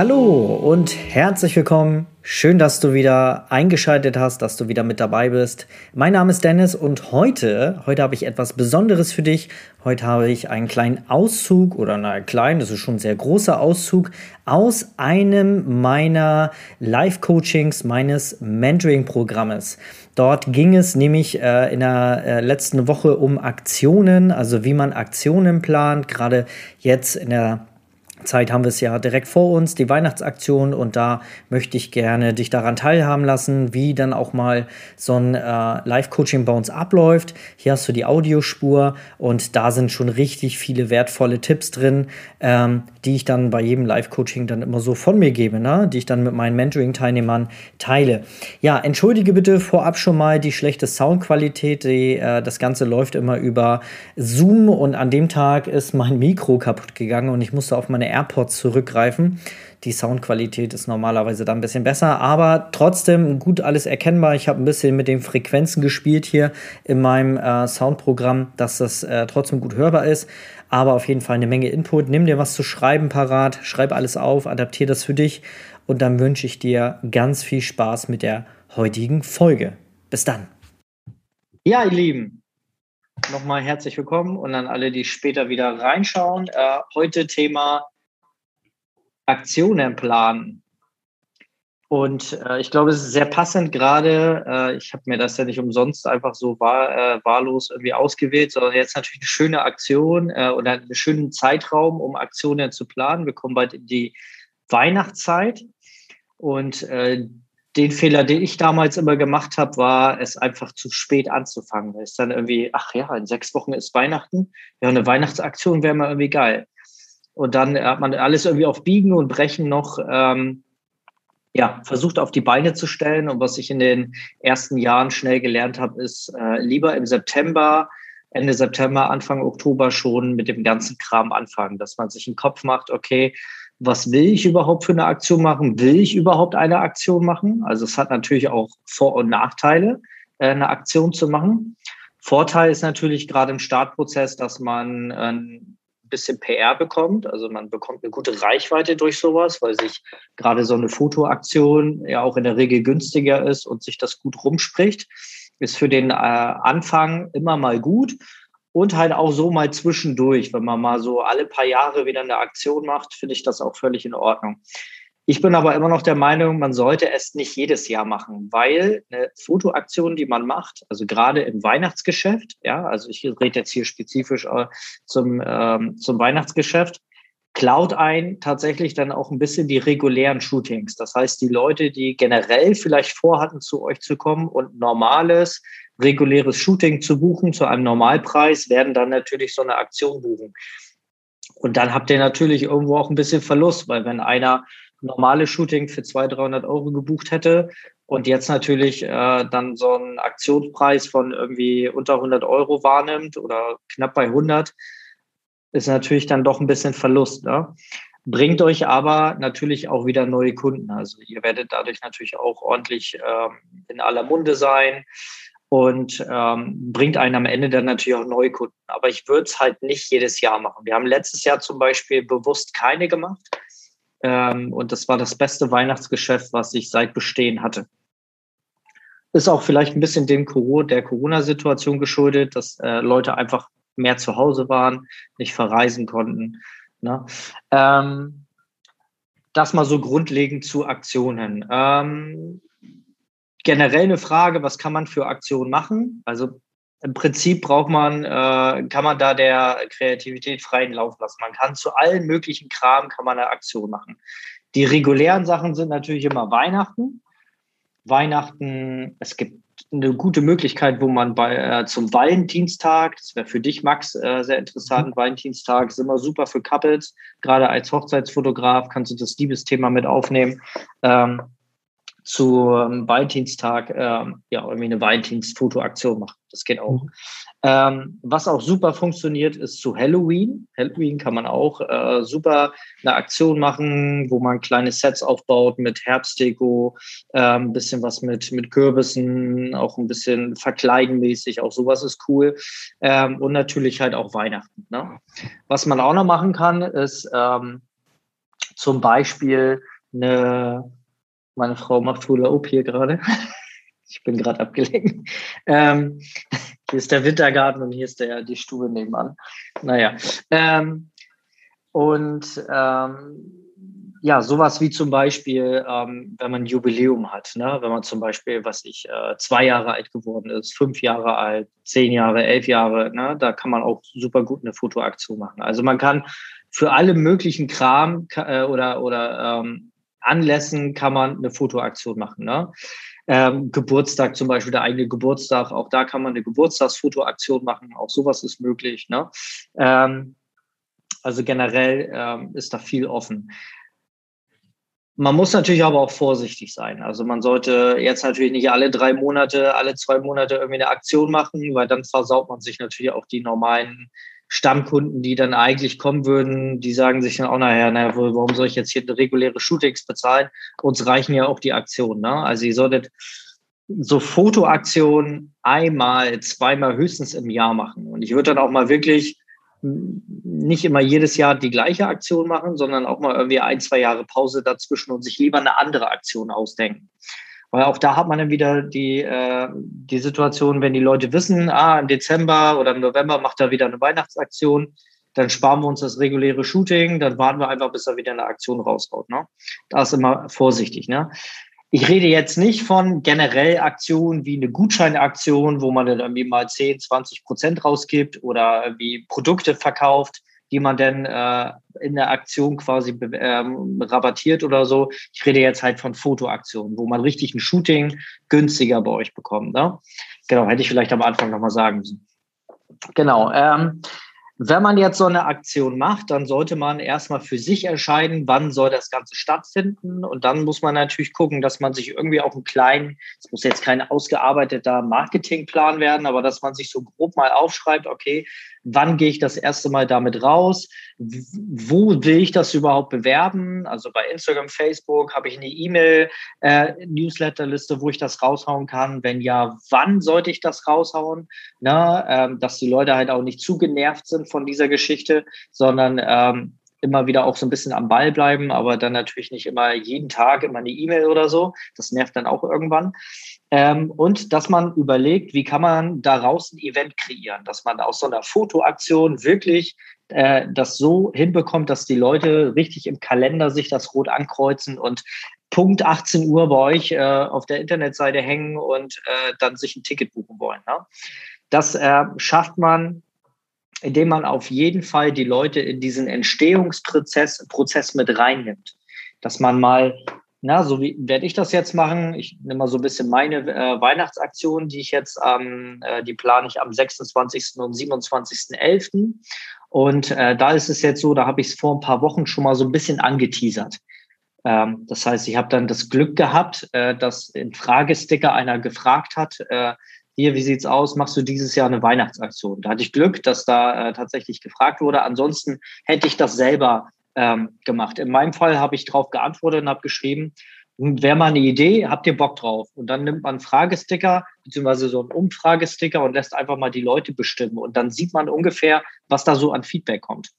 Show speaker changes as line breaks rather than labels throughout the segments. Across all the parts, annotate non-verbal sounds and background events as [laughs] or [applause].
Hallo und herzlich willkommen. Schön, dass du wieder eingeschaltet hast, dass du wieder mit dabei bist. Mein Name ist Dennis und heute, heute habe ich etwas Besonderes für dich. Heute habe ich einen kleinen Auszug oder na klein, das ist schon ein sehr großer Auszug aus einem meiner Live-Coachings meines Mentoring-Programmes. Dort ging es nämlich äh, in der äh, letzten Woche um Aktionen, also wie man Aktionen plant, gerade jetzt in der Zeit haben wir es ja direkt vor uns, die Weihnachtsaktion und da möchte ich gerne dich daran teilhaben lassen, wie dann auch mal so ein äh, Live-Coaching bei uns abläuft. Hier hast du die Audiospur und da sind schon richtig viele wertvolle Tipps drin, ähm, die ich dann bei jedem Live-Coaching dann immer so von mir gebe, ne? die ich dann mit meinen Mentoring-Teilnehmern teile. Ja, entschuldige bitte vorab schon mal die schlechte Soundqualität. Die, äh, das Ganze läuft immer über Zoom und an dem Tag ist mein Mikro kaputt gegangen und ich musste auf meine AirPods zurückgreifen. Die Soundqualität ist normalerweise da ein bisschen besser, aber trotzdem gut alles erkennbar. Ich habe ein bisschen mit den Frequenzen gespielt hier in meinem äh, Soundprogramm, dass das äh, trotzdem gut hörbar ist. Aber auf jeden Fall eine Menge Input. Nimm dir was zu schreiben parat, schreib alles auf, adaptiere das für dich und dann wünsche ich dir ganz viel Spaß mit der heutigen Folge. Bis dann. Ja, ihr Lieben, nochmal herzlich willkommen und an alle, die später wieder reinschauen. Äh, heute Thema Aktionen planen. Und äh, ich glaube, es ist sehr passend gerade. Äh, ich habe mir das ja nicht umsonst einfach so wahr, äh, wahllos irgendwie ausgewählt, sondern jetzt natürlich eine schöne Aktion äh, oder einen schönen Zeitraum, um Aktionen zu planen. Wir kommen bald in die Weihnachtszeit. Und äh, den Fehler, den ich damals immer gemacht habe, war, es einfach zu spät anzufangen. Es ist dann irgendwie, ach ja, in sechs Wochen ist Weihnachten. Ja, eine Weihnachtsaktion wäre mal irgendwie geil. Und dann hat man alles irgendwie auf Biegen und Brechen noch ähm, ja, versucht auf die Beine zu stellen. Und was ich in den ersten Jahren schnell gelernt habe, ist äh, lieber im September, Ende September, Anfang Oktober schon mit dem ganzen Kram anfangen, dass man sich einen Kopf macht, okay, was will ich überhaupt für eine Aktion machen? Will ich überhaupt eine Aktion machen? Also es hat natürlich auch Vor- und Nachteile, äh, eine Aktion zu machen. Vorteil ist natürlich gerade im Startprozess, dass man äh, bisschen PR bekommt. Also man bekommt eine gute Reichweite durch sowas, weil sich gerade so eine Fotoaktion ja auch in der Regel günstiger ist und sich das gut rumspricht. Ist für den äh, Anfang immer mal gut und halt auch so mal zwischendurch. Wenn man mal so alle paar Jahre wieder eine Aktion macht, finde ich das auch völlig in Ordnung. Ich bin aber immer noch der Meinung, man sollte es nicht jedes Jahr machen, weil eine Fotoaktion, die man macht, also gerade im Weihnachtsgeschäft, ja, also ich rede jetzt hier spezifisch äh, zum, ähm, zum Weihnachtsgeschäft, klaut ein tatsächlich dann auch ein bisschen die regulären Shootings. Das heißt, die Leute, die generell vielleicht vorhatten, zu euch zu kommen und normales, reguläres Shooting zu buchen zu einem Normalpreis, werden dann natürlich so eine Aktion buchen. Und dann habt ihr natürlich irgendwo auch ein bisschen Verlust, weil wenn einer normale Shooting für 200, 300 Euro gebucht hätte und jetzt natürlich äh, dann so einen Aktionspreis von irgendwie unter 100 Euro wahrnimmt oder knapp bei 100, ist natürlich dann doch ein bisschen Verlust. Ne? Bringt euch aber natürlich auch wieder neue Kunden. Also ihr werdet dadurch natürlich auch ordentlich ähm, in aller Munde sein und ähm, bringt einen am Ende dann natürlich auch neue Kunden. Aber ich würde es halt nicht jedes Jahr machen. Wir haben letztes Jahr zum Beispiel bewusst keine gemacht ähm, und das war das beste Weihnachtsgeschäft, was ich seit Bestehen hatte. Ist auch vielleicht ein bisschen dem der Corona-Situation geschuldet, dass äh, Leute einfach mehr zu Hause waren, nicht verreisen konnten. Ne? Ähm, das mal so grundlegend zu Aktionen. Ähm, generell eine Frage, was kann man für Aktionen machen? Also im Prinzip braucht man, äh, kann man da der Kreativität freien Lauf lassen. Man kann zu allen möglichen Kram kann man eine Aktion machen. Die regulären Sachen sind natürlich immer Weihnachten. Weihnachten, es gibt eine gute Möglichkeit, wo man bei äh, zum Valentinstag, das wäre für dich, Max, äh, sehr interessant. Mhm. Valentinstag ist immer super für Couples. Gerade als Hochzeitsfotograf kannst du das Liebesthema mit aufnehmen. Ähm, zu ähm, Valentinstag ähm, ja irgendwie eine Valentinsfotoaktion machen. Das geht auch. Mhm. Ähm, was auch super funktioniert, ist zu Halloween. Halloween kann man auch äh, super eine Aktion machen, wo man kleine Sets aufbaut mit Herbstdeko, ein ähm, bisschen was mit, mit Kürbissen, auch ein bisschen verkleidenmäßig, auch sowas ist cool. Ähm, und natürlich halt auch Weihnachten. Ne? Was man auch noch machen kann, ist ähm, zum Beispiel eine meine Frau macht Hula Up hier gerade. [laughs] Ich bin gerade [laughs] abgelenkt. Ähm, hier ist der Wintergarten und hier ist der, die Stube nebenan. Naja. Ähm, und ähm, ja, sowas wie zum Beispiel, ähm, wenn man ein Jubiläum hat, ne? wenn man zum Beispiel, was ich, äh, zwei Jahre alt geworden ist, fünf Jahre alt, zehn Jahre, elf Jahre, ne? da kann man auch super gut eine Fotoaktion machen. Also man kann für alle möglichen Kram äh, oder, oder ähm, Anlässen kann man eine Fotoaktion machen. Ne? Ähm, Geburtstag zum Beispiel, der eigene Geburtstag, auch da kann man eine Geburtstagsfotoaktion machen, auch sowas ist möglich. Ne? Ähm, also generell ähm, ist da viel offen. Man muss natürlich aber auch vorsichtig sein. Also man sollte jetzt natürlich nicht alle drei Monate, alle zwei Monate irgendwie eine Aktion machen, weil dann versaut man sich natürlich auch die normalen Stammkunden, die dann eigentlich kommen würden, die sagen sich dann auch nachher, naja, warum soll ich jetzt hier reguläre Shootings bezahlen? Uns reichen ja auch die Aktionen. Ne? Also ihr solltet so Fotoaktionen einmal, zweimal höchstens im Jahr machen. Und ich würde dann auch mal wirklich nicht immer jedes Jahr die gleiche Aktion machen, sondern auch mal irgendwie ein, zwei Jahre Pause dazwischen und sich lieber eine andere Aktion ausdenken. Weil auch da hat man dann wieder die, äh, die Situation, wenn die Leute wissen, ah, im Dezember oder im November macht er wieder eine Weihnachtsaktion, dann sparen wir uns das reguläre Shooting, dann warten wir einfach, bis er wieder eine Aktion raushaut. Ne? Da ist immer vorsichtig. Ne? Ich rede jetzt nicht von generell Aktionen wie eine Gutscheinaktion, wo man dann irgendwie mal 10, 20 Prozent rausgibt oder irgendwie Produkte verkauft die man denn äh, in der Aktion quasi ähm, rabattiert oder so. Ich rede jetzt halt von Fotoaktionen, wo man richtig ein Shooting günstiger bei euch bekommt. Ne? Genau, hätte ich vielleicht am Anfang nochmal sagen müssen. Genau. Ähm, wenn man jetzt so eine Aktion macht, dann sollte man erstmal für sich entscheiden, wann soll das Ganze stattfinden. Und dann muss man natürlich gucken, dass man sich irgendwie auf einen kleinen, es muss jetzt kein ausgearbeiteter Marketingplan werden, aber dass man sich so grob mal aufschreibt, okay, wann gehe ich das erste Mal damit raus? Wo will ich das überhaupt bewerben? Also bei Instagram, Facebook habe ich eine E-Mail-Newsletterliste, äh, wo ich das raushauen kann. Wenn ja, wann sollte ich das raushauen? Na, ähm, dass die Leute halt auch nicht zu genervt sind von dieser Geschichte, sondern ähm, immer wieder auch so ein bisschen am Ball bleiben, aber dann natürlich nicht immer jeden Tag immer eine E-Mail oder so. Das nervt dann auch irgendwann. Ähm, und dass man überlegt, wie kann man daraus ein Event kreieren, dass man aus so einer Fotoaktion wirklich äh, das so hinbekommt, dass die Leute richtig im Kalender sich das rot ankreuzen und Punkt 18 Uhr bei euch äh, auf der Internetseite hängen und äh, dann sich ein Ticket buchen wollen. Ne? Das äh, schafft man indem man auf jeden Fall die Leute in diesen Entstehungsprozess Prozess mit reinnimmt. Dass man mal, na, so wie werde ich das jetzt machen? Ich nehme mal so ein bisschen meine äh, Weihnachtsaktion, die ich jetzt, ähm, äh, die plane ich am 26. und 27.11. Und äh, da ist es jetzt so, da habe ich es vor ein paar Wochen schon mal so ein bisschen angeteasert. Ähm, das heißt, ich habe dann das Glück gehabt, äh, dass in Fragesticker einer gefragt hat, äh, hier, wie sieht's aus? Machst du dieses Jahr eine Weihnachtsaktion? Da hatte ich Glück, dass da äh, tatsächlich gefragt wurde. Ansonsten hätte ich das selber ähm, gemacht. In meinem Fall habe ich darauf geantwortet und habe geschrieben, hm, wäre mal eine Idee, habt ihr Bock drauf? Und dann nimmt man einen Fragesticker, beziehungsweise so einen Umfragesticker und lässt einfach mal die Leute bestimmen. Und dann sieht man ungefähr, was da so an Feedback kommt.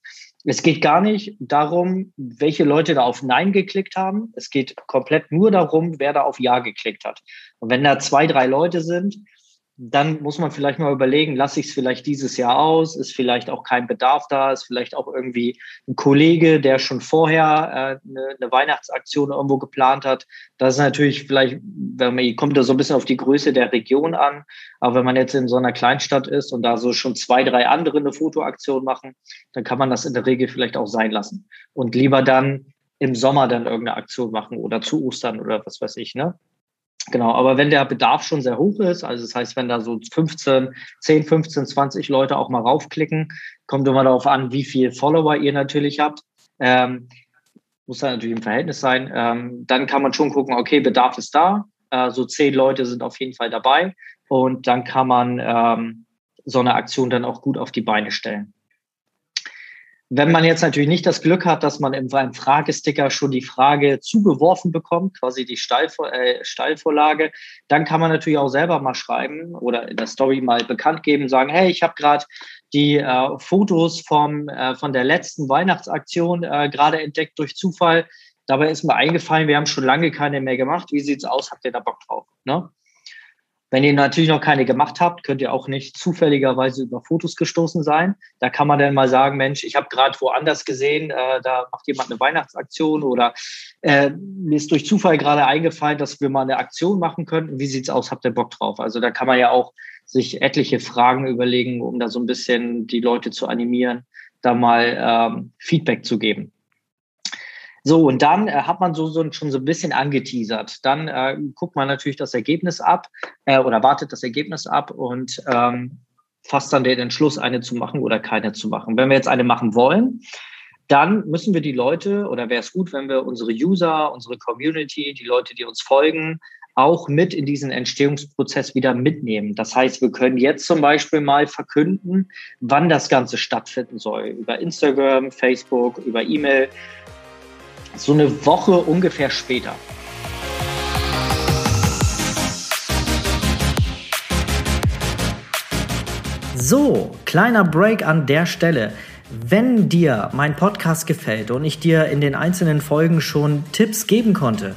Es geht gar nicht darum, welche Leute da auf Nein geklickt haben. Es geht komplett nur darum, wer da auf Ja geklickt hat. Und wenn da zwei, drei Leute sind, dann muss man vielleicht mal überlegen, lasse ich es vielleicht dieses Jahr aus, ist vielleicht auch kein Bedarf da, ist vielleicht auch irgendwie ein Kollege, der schon vorher äh, eine, eine Weihnachtsaktion irgendwo geplant hat. Das ist natürlich vielleicht, wenn man, kommt da so ein bisschen auf die Größe der Region an, aber wenn man jetzt in so einer Kleinstadt ist und da so schon zwei, drei andere eine Fotoaktion machen, dann kann man das in der Regel vielleicht auch sein lassen und lieber dann im Sommer dann irgendeine Aktion machen oder zu Ostern oder was weiß ich, ne? Genau, aber wenn der Bedarf schon sehr hoch ist, also das heißt, wenn da so 15, 10, 15, 20 Leute auch mal raufklicken, kommt immer darauf an, wie viel Follower ihr natürlich habt. Ähm, muss dann natürlich im Verhältnis sein. Ähm, dann kann man schon gucken, okay, Bedarf ist da. Äh, so zehn Leute sind auf jeden Fall dabei. Und dann kann man ähm, so eine Aktion dann auch gut auf die Beine stellen. Wenn man jetzt natürlich nicht das Glück hat, dass man im Fragesticker schon die Frage zugeworfen bekommt, quasi die Steilvor äh, Steilvorlage, dann kann man natürlich auch selber mal schreiben oder in der Story mal bekannt geben, sagen, hey, ich habe gerade die äh, Fotos vom, äh, von der letzten Weihnachtsaktion äh, gerade entdeckt durch Zufall. Dabei ist mir eingefallen, wir haben schon lange keine mehr gemacht. Wie sieht's aus? Habt ihr da Bock drauf? Ne? Wenn ihr natürlich noch keine gemacht habt, könnt ihr auch nicht zufälligerweise über Fotos gestoßen sein. Da kann man dann mal sagen, Mensch, ich habe gerade woanders gesehen, äh, da macht jemand eine Weihnachtsaktion oder äh, mir ist durch Zufall gerade eingefallen, dass wir mal eine Aktion machen könnten. Wie sieht's aus? Habt ihr Bock drauf? Also da kann man ja auch sich etliche Fragen überlegen, um da so ein bisschen die Leute zu animieren, da mal ähm, Feedback zu geben. So, und dann äh, hat man so, so schon so ein bisschen angeteasert. Dann äh, guckt man natürlich das Ergebnis ab äh, oder wartet das Ergebnis ab und ähm, fasst dann den Entschluss, eine zu machen oder keine zu machen. Wenn wir jetzt eine machen wollen, dann müssen wir die Leute oder wäre es gut, wenn wir unsere User, unsere Community, die Leute, die uns folgen, auch mit in diesen Entstehungsprozess wieder mitnehmen. Das heißt, wir können jetzt zum Beispiel mal verkünden, wann das Ganze stattfinden soll. Über Instagram, Facebook, über E-Mail so eine Woche ungefähr später.
So, kleiner Break an der Stelle. Wenn dir mein Podcast gefällt und ich dir in den einzelnen Folgen schon Tipps geben konnte,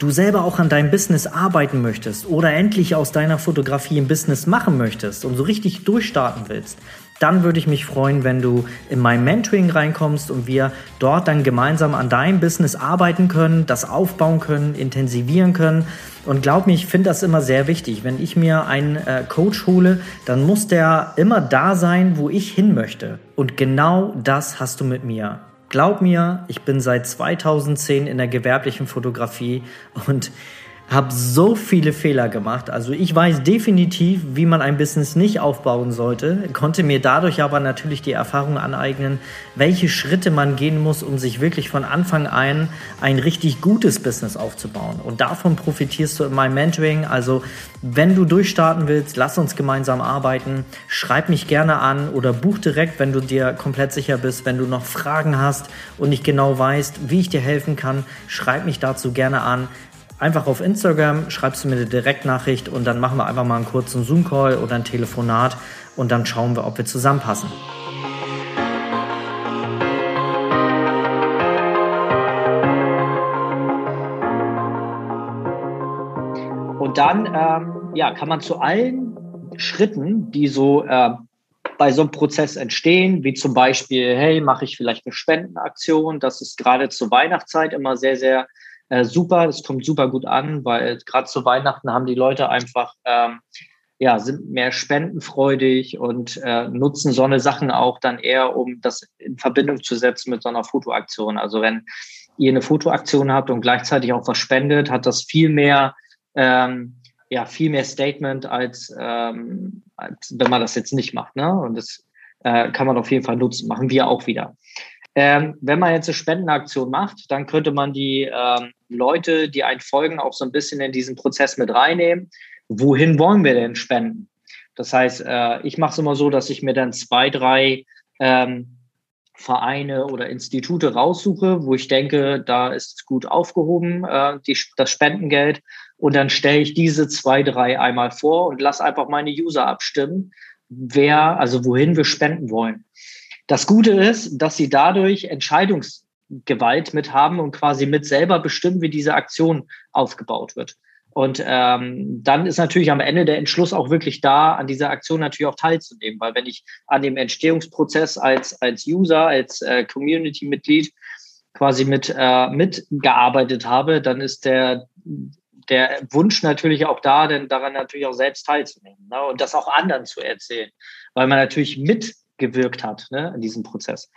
du selber auch an deinem Business arbeiten möchtest oder endlich aus deiner Fotografie ein Business machen möchtest und so richtig durchstarten willst, dann würde ich mich freuen, wenn du in mein Mentoring reinkommst und wir dort dann gemeinsam an deinem Business arbeiten können, das aufbauen können, intensivieren können. Und glaub mir, ich finde das immer sehr wichtig. Wenn ich mir einen äh, Coach hole, dann muss der immer da sein, wo ich hin möchte. Und genau das hast du mit mir. Glaub mir, ich bin seit 2010 in der gewerblichen Fotografie und habe so viele Fehler gemacht. Also ich weiß definitiv, wie man ein Business nicht aufbauen sollte, konnte mir dadurch aber natürlich die Erfahrung aneignen, welche Schritte man gehen muss, um sich wirklich von Anfang an ein richtig gutes Business aufzubauen. Und davon profitierst du in meinem Mentoring. Also wenn du durchstarten willst, lass uns gemeinsam arbeiten. Schreib mich gerne an oder buch direkt, wenn du dir komplett sicher bist. Wenn du noch Fragen hast und nicht genau weißt, wie ich dir helfen kann, schreib mich dazu gerne an einfach auf Instagram, schreibst du mir eine Direktnachricht und dann machen wir einfach mal einen kurzen Zoom-Call oder ein Telefonat und dann schauen wir, ob wir zusammenpassen.
Und dann ähm, ja, kann man zu allen Schritten, die so äh, bei so einem Prozess entstehen, wie zum Beispiel, hey, mache ich vielleicht eine Spendenaktion? Das ist gerade zur Weihnachtszeit immer sehr, sehr äh, super, das kommt super gut an, weil gerade zu Weihnachten haben die Leute einfach, ähm, ja, sind mehr spendenfreudig und äh, nutzen so eine Sachen auch dann eher, um das in Verbindung zu setzen mit so einer Fotoaktion. Also wenn ihr eine Fotoaktion habt und gleichzeitig auch was spendet, hat das viel mehr, ähm, ja, viel mehr Statement als, ähm, als wenn man das jetzt nicht macht. Ne? Und das äh, kann man auf jeden Fall nutzen, machen wir auch wieder. Ähm, wenn man jetzt eine Spendenaktion macht, dann könnte man die ähm, Leute, die einen folgen, auch so ein bisschen in diesen Prozess mit reinnehmen. Wohin wollen wir denn spenden? Das heißt, äh, ich mache es immer so, dass ich mir dann zwei, drei ähm, Vereine oder Institute raussuche, wo ich denke, da ist es gut aufgehoben, äh, die, das Spendengeld. Und dann stelle ich diese zwei, drei einmal vor und lasse einfach meine User abstimmen, wer, also wohin wir spenden wollen. Das Gute ist, dass sie dadurch Entscheidungsgewalt mit haben und quasi mit selber bestimmen, wie diese Aktion aufgebaut wird. Und ähm, dann ist natürlich am Ende der Entschluss auch wirklich da, an dieser Aktion natürlich auch teilzunehmen. Weil wenn ich an dem Entstehungsprozess als, als User, als äh, Community-Mitglied quasi mit äh, mitgearbeitet habe, dann ist der, der Wunsch natürlich auch da, denn daran natürlich auch selbst teilzunehmen ne? und das auch anderen zu erzählen. Weil man natürlich mit gewirkt hat ne, in diesem Prozess.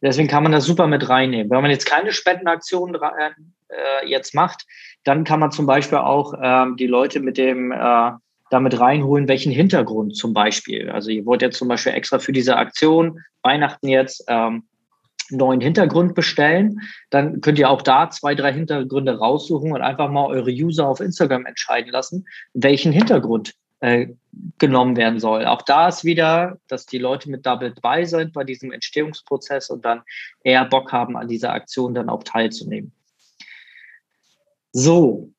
Deswegen kann man das super mit reinnehmen. Wenn man jetzt keine Spendenaktion äh, jetzt macht, dann kann man zum Beispiel auch ähm, die Leute mit dem äh, damit reinholen, welchen Hintergrund zum Beispiel. Also ihr wollt jetzt zum Beispiel extra für diese Aktion Weihnachten jetzt ähm, neuen Hintergrund bestellen, dann könnt ihr auch da zwei, drei Hintergründe raussuchen und einfach mal eure User auf Instagram entscheiden lassen, welchen Hintergrund äh, genommen werden soll. Auch da ist wieder, dass die Leute mit Double bei sind bei diesem Entstehungsprozess und dann eher Bock haben, an dieser Aktion dann auch teilzunehmen. So,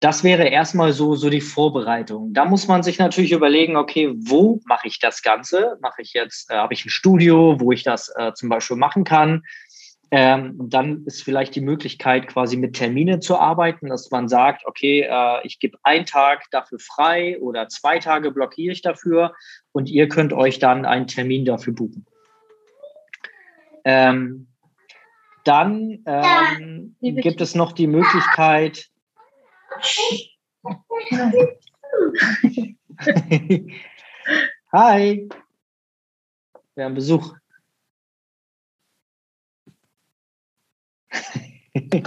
das wäre erstmal so, so die Vorbereitung. Da muss man sich natürlich überlegen, okay, wo mache ich das Ganze? Mache ich jetzt, äh, habe ich ein Studio, wo ich das äh, zum Beispiel machen kann? Ähm, dann ist vielleicht die Möglichkeit, quasi mit Termine zu arbeiten, dass man sagt, okay, äh, ich gebe einen Tag dafür frei oder zwei Tage blockiere ich dafür und ihr könnt euch dann einen Termin dafür buchen. Ähm, dann ähm, gibt es noch die Möglichkeit, [laughs] [laughs] Hi. Wir haben Besuch. [laughs]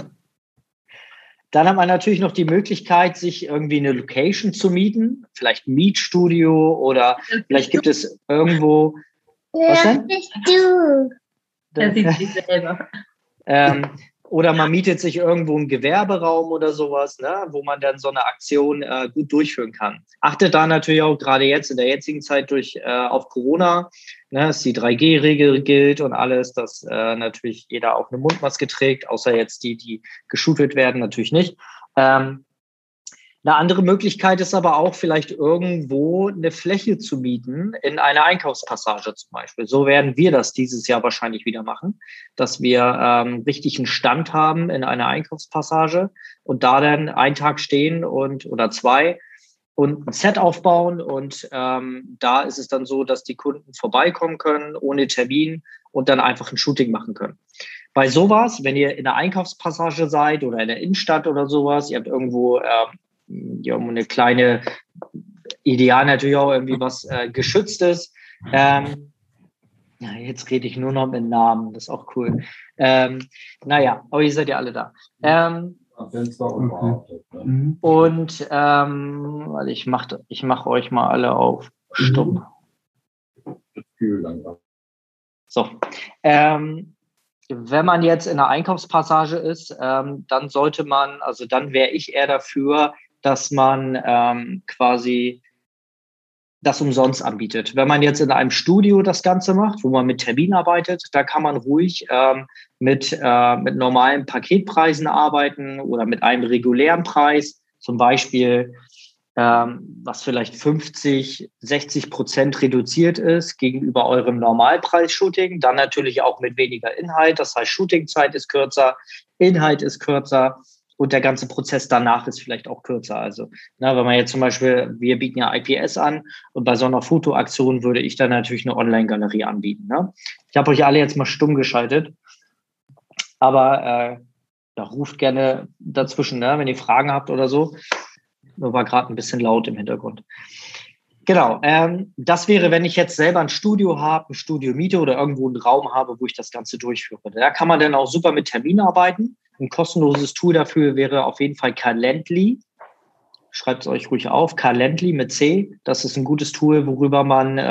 Dann hat man natürlich noch die Möglichkeit, sich irgendwie eine Location zu mieten, vielleicht ein Mietstudio oder vielleicht gibt es irgendwo. Was denn? Du. Das sieht sich selber. Ähm, oder man mietet sich irgendwo einen Gewerberaum oder sowas, ne, wo man dann so eine Aktion äh, gut durchführen kann. Achtet da natürlich auch gerade jetzt in der jetzigen Zeit durch äh, auf Corona, ne, dass die 3G-Regel gilt und alles, dass äh, natürlich jeder auch eine Mundmaske trägt, außer jetzt die, die geschult werden, natürlich nicht. Ähm, eine andere Möglichkeit ist aber auch vielleicht irgendwo eine Fläche zu mieten in einer Einkaufspassage zum Beispiel. So werden wir das dieses Jahr wahrscheinlich wieder machen, dass wir ähm, richtig einen Stand haben in einer Einkaufspassage und da dann einen Tag stehen und oder zwei und ein Set aufbauen und ähm, da ist es dann so, dass die Kunden vorbeikommen können ohne Termin und dann einfach ein Shooting machen können. Bei sowas, wenn ihr in der Einkaufspassage seid oder in der Innenstadt oder sowas, ihr habt irgendwo ähm, ja, um eine kleine, ideal natürlich auch irgendwie was äh, Geschütztes. Ähm, ja, jetzt rede ich nur noch mit Namen, das ist auch cool. Ähm, naja, aber ihr seid ja alle da. Ähm, und ähm, also ich mache ich mach euch mal alle auf stumm. So. Ähm, wenn man jetzt in einer Einkaufspassage ist, ähm, dann sollte man, also dann wäre ich eher dafür, dass man ähm, quasi das umsonst anbietet. Wenn man jetzt in einem Studio das Ganze macht, wo man mit Termin arbeitet, da kann man ruhig ähm, mit, äh, mit normalen Paketpreisen arbeiten oder mit einem regulären Preis, zum Beispiel ähm, was vielleicht 50, 60 Prozent reduziert ist gegenüber eurem Normalpreis-Shooting. Dann natürlich auch mit weniger Inhalt. Das heißt, Shootingzeit ist kürzer, Inhalt ist kürzer und der ganze Prozess danach ist vielleicht auch kürzer. Also, na, wenn man jetzt zum Beispiel, wir bieten ja IPS an und bei so einer Fotoaktion würde ich dann natürlich eine Online-Galerie anbieten. Ne? Ich habe euch alle jetzt mal stumm geschaltet, aber äh, ja, ruft gerne dazwischen, ne, wenn ihr Fragen habt oder so. Nur war gerade ein bisschen laut im Hintergrund. Genau, ähm, das wäre, wenn ich jetzt selber ein Studio habe, ein Studio miete oder irgendwo einen Raum habe, wo ich das Ganze durchführe. Da kann man dann auch super mit Terminen arbeiten. Ein kostenloses Tool dafür wäre auf jeden Fall Calendly. Schreibt es euch ruhig auf. Calendly mit C. Das ist ein gutes Tool, worüber man äh,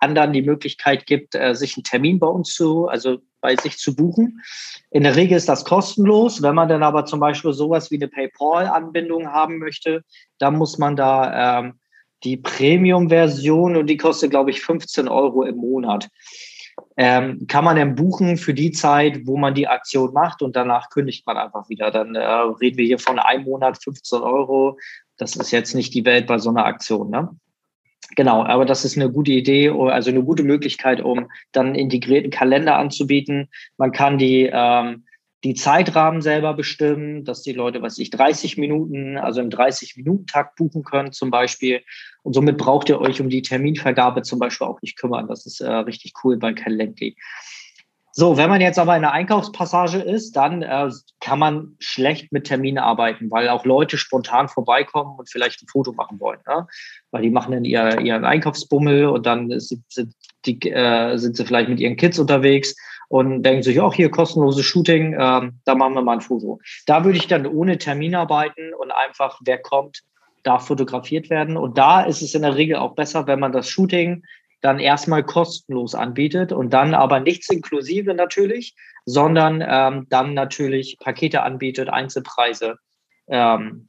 anderen die Möglichkeit gibt, äh, sich einen Termin bei uns zu, also bei sich zu buchen. In der Regel ist das kostenlos. Wenn man dann aber zum Beispiel sowas wie eine PayPal-Anbindung haben möchte, dann muss man da ähm, die Premium-Version und die kostet, glaube ich, 15 Euro im Monat ähm, kann man dann buchen für die Zeit, wo man die Aktion macht und danach kündigt man einfach wieder. Dann äh, reden wir hier von einem Monat 15 Euro. Das ist jetzt nicht die Welt bei so einer Aktion. Ne? Genau, aber das ist eine gute Idee, also eine gute Möglichkeit, um dann einen integrierten Kalender anzubieten. Man kann die ähm, die Zeitrahmen selber bestimmen, dass die Leute, was ich, 30 Minuten, also im 30-Minuten-Takt buchen können zum Beispiel. Und somit braucht ihr euch um die Terminvergabe zum Beispiel auch nicht kümmern. Das ist äh, richtig cool bei Calendly. So, wenn man jetzt aber in der Einkaufspassage ist, dann äh, kann man schlecht mit Terminen arbeiten, weil auch Leute spontan vorbeikommen und vielleicht ein Foto machen wollen. Ne? Weil die machen dann ihr, ihren Einkaufsbummel und dann ist, sind, die, äh, sind sie vielleicht mit ihren Kids unterwegs und denken sich, auch hier kostenloses Shooting, ähm, da machen wir mal ein Foto. Da würde ich dann ohne Termin arbeiten und einfach, wer kommt, darf fotografiert werden. Und da ist es in der Regel auch besser, wenn man das Shooting dann erstmal kostenlos anbietet und dann aber nichts inklusive natürlich, sondern ähm, dann natürlich Pakete anbietet, Einzelpreise, ähm,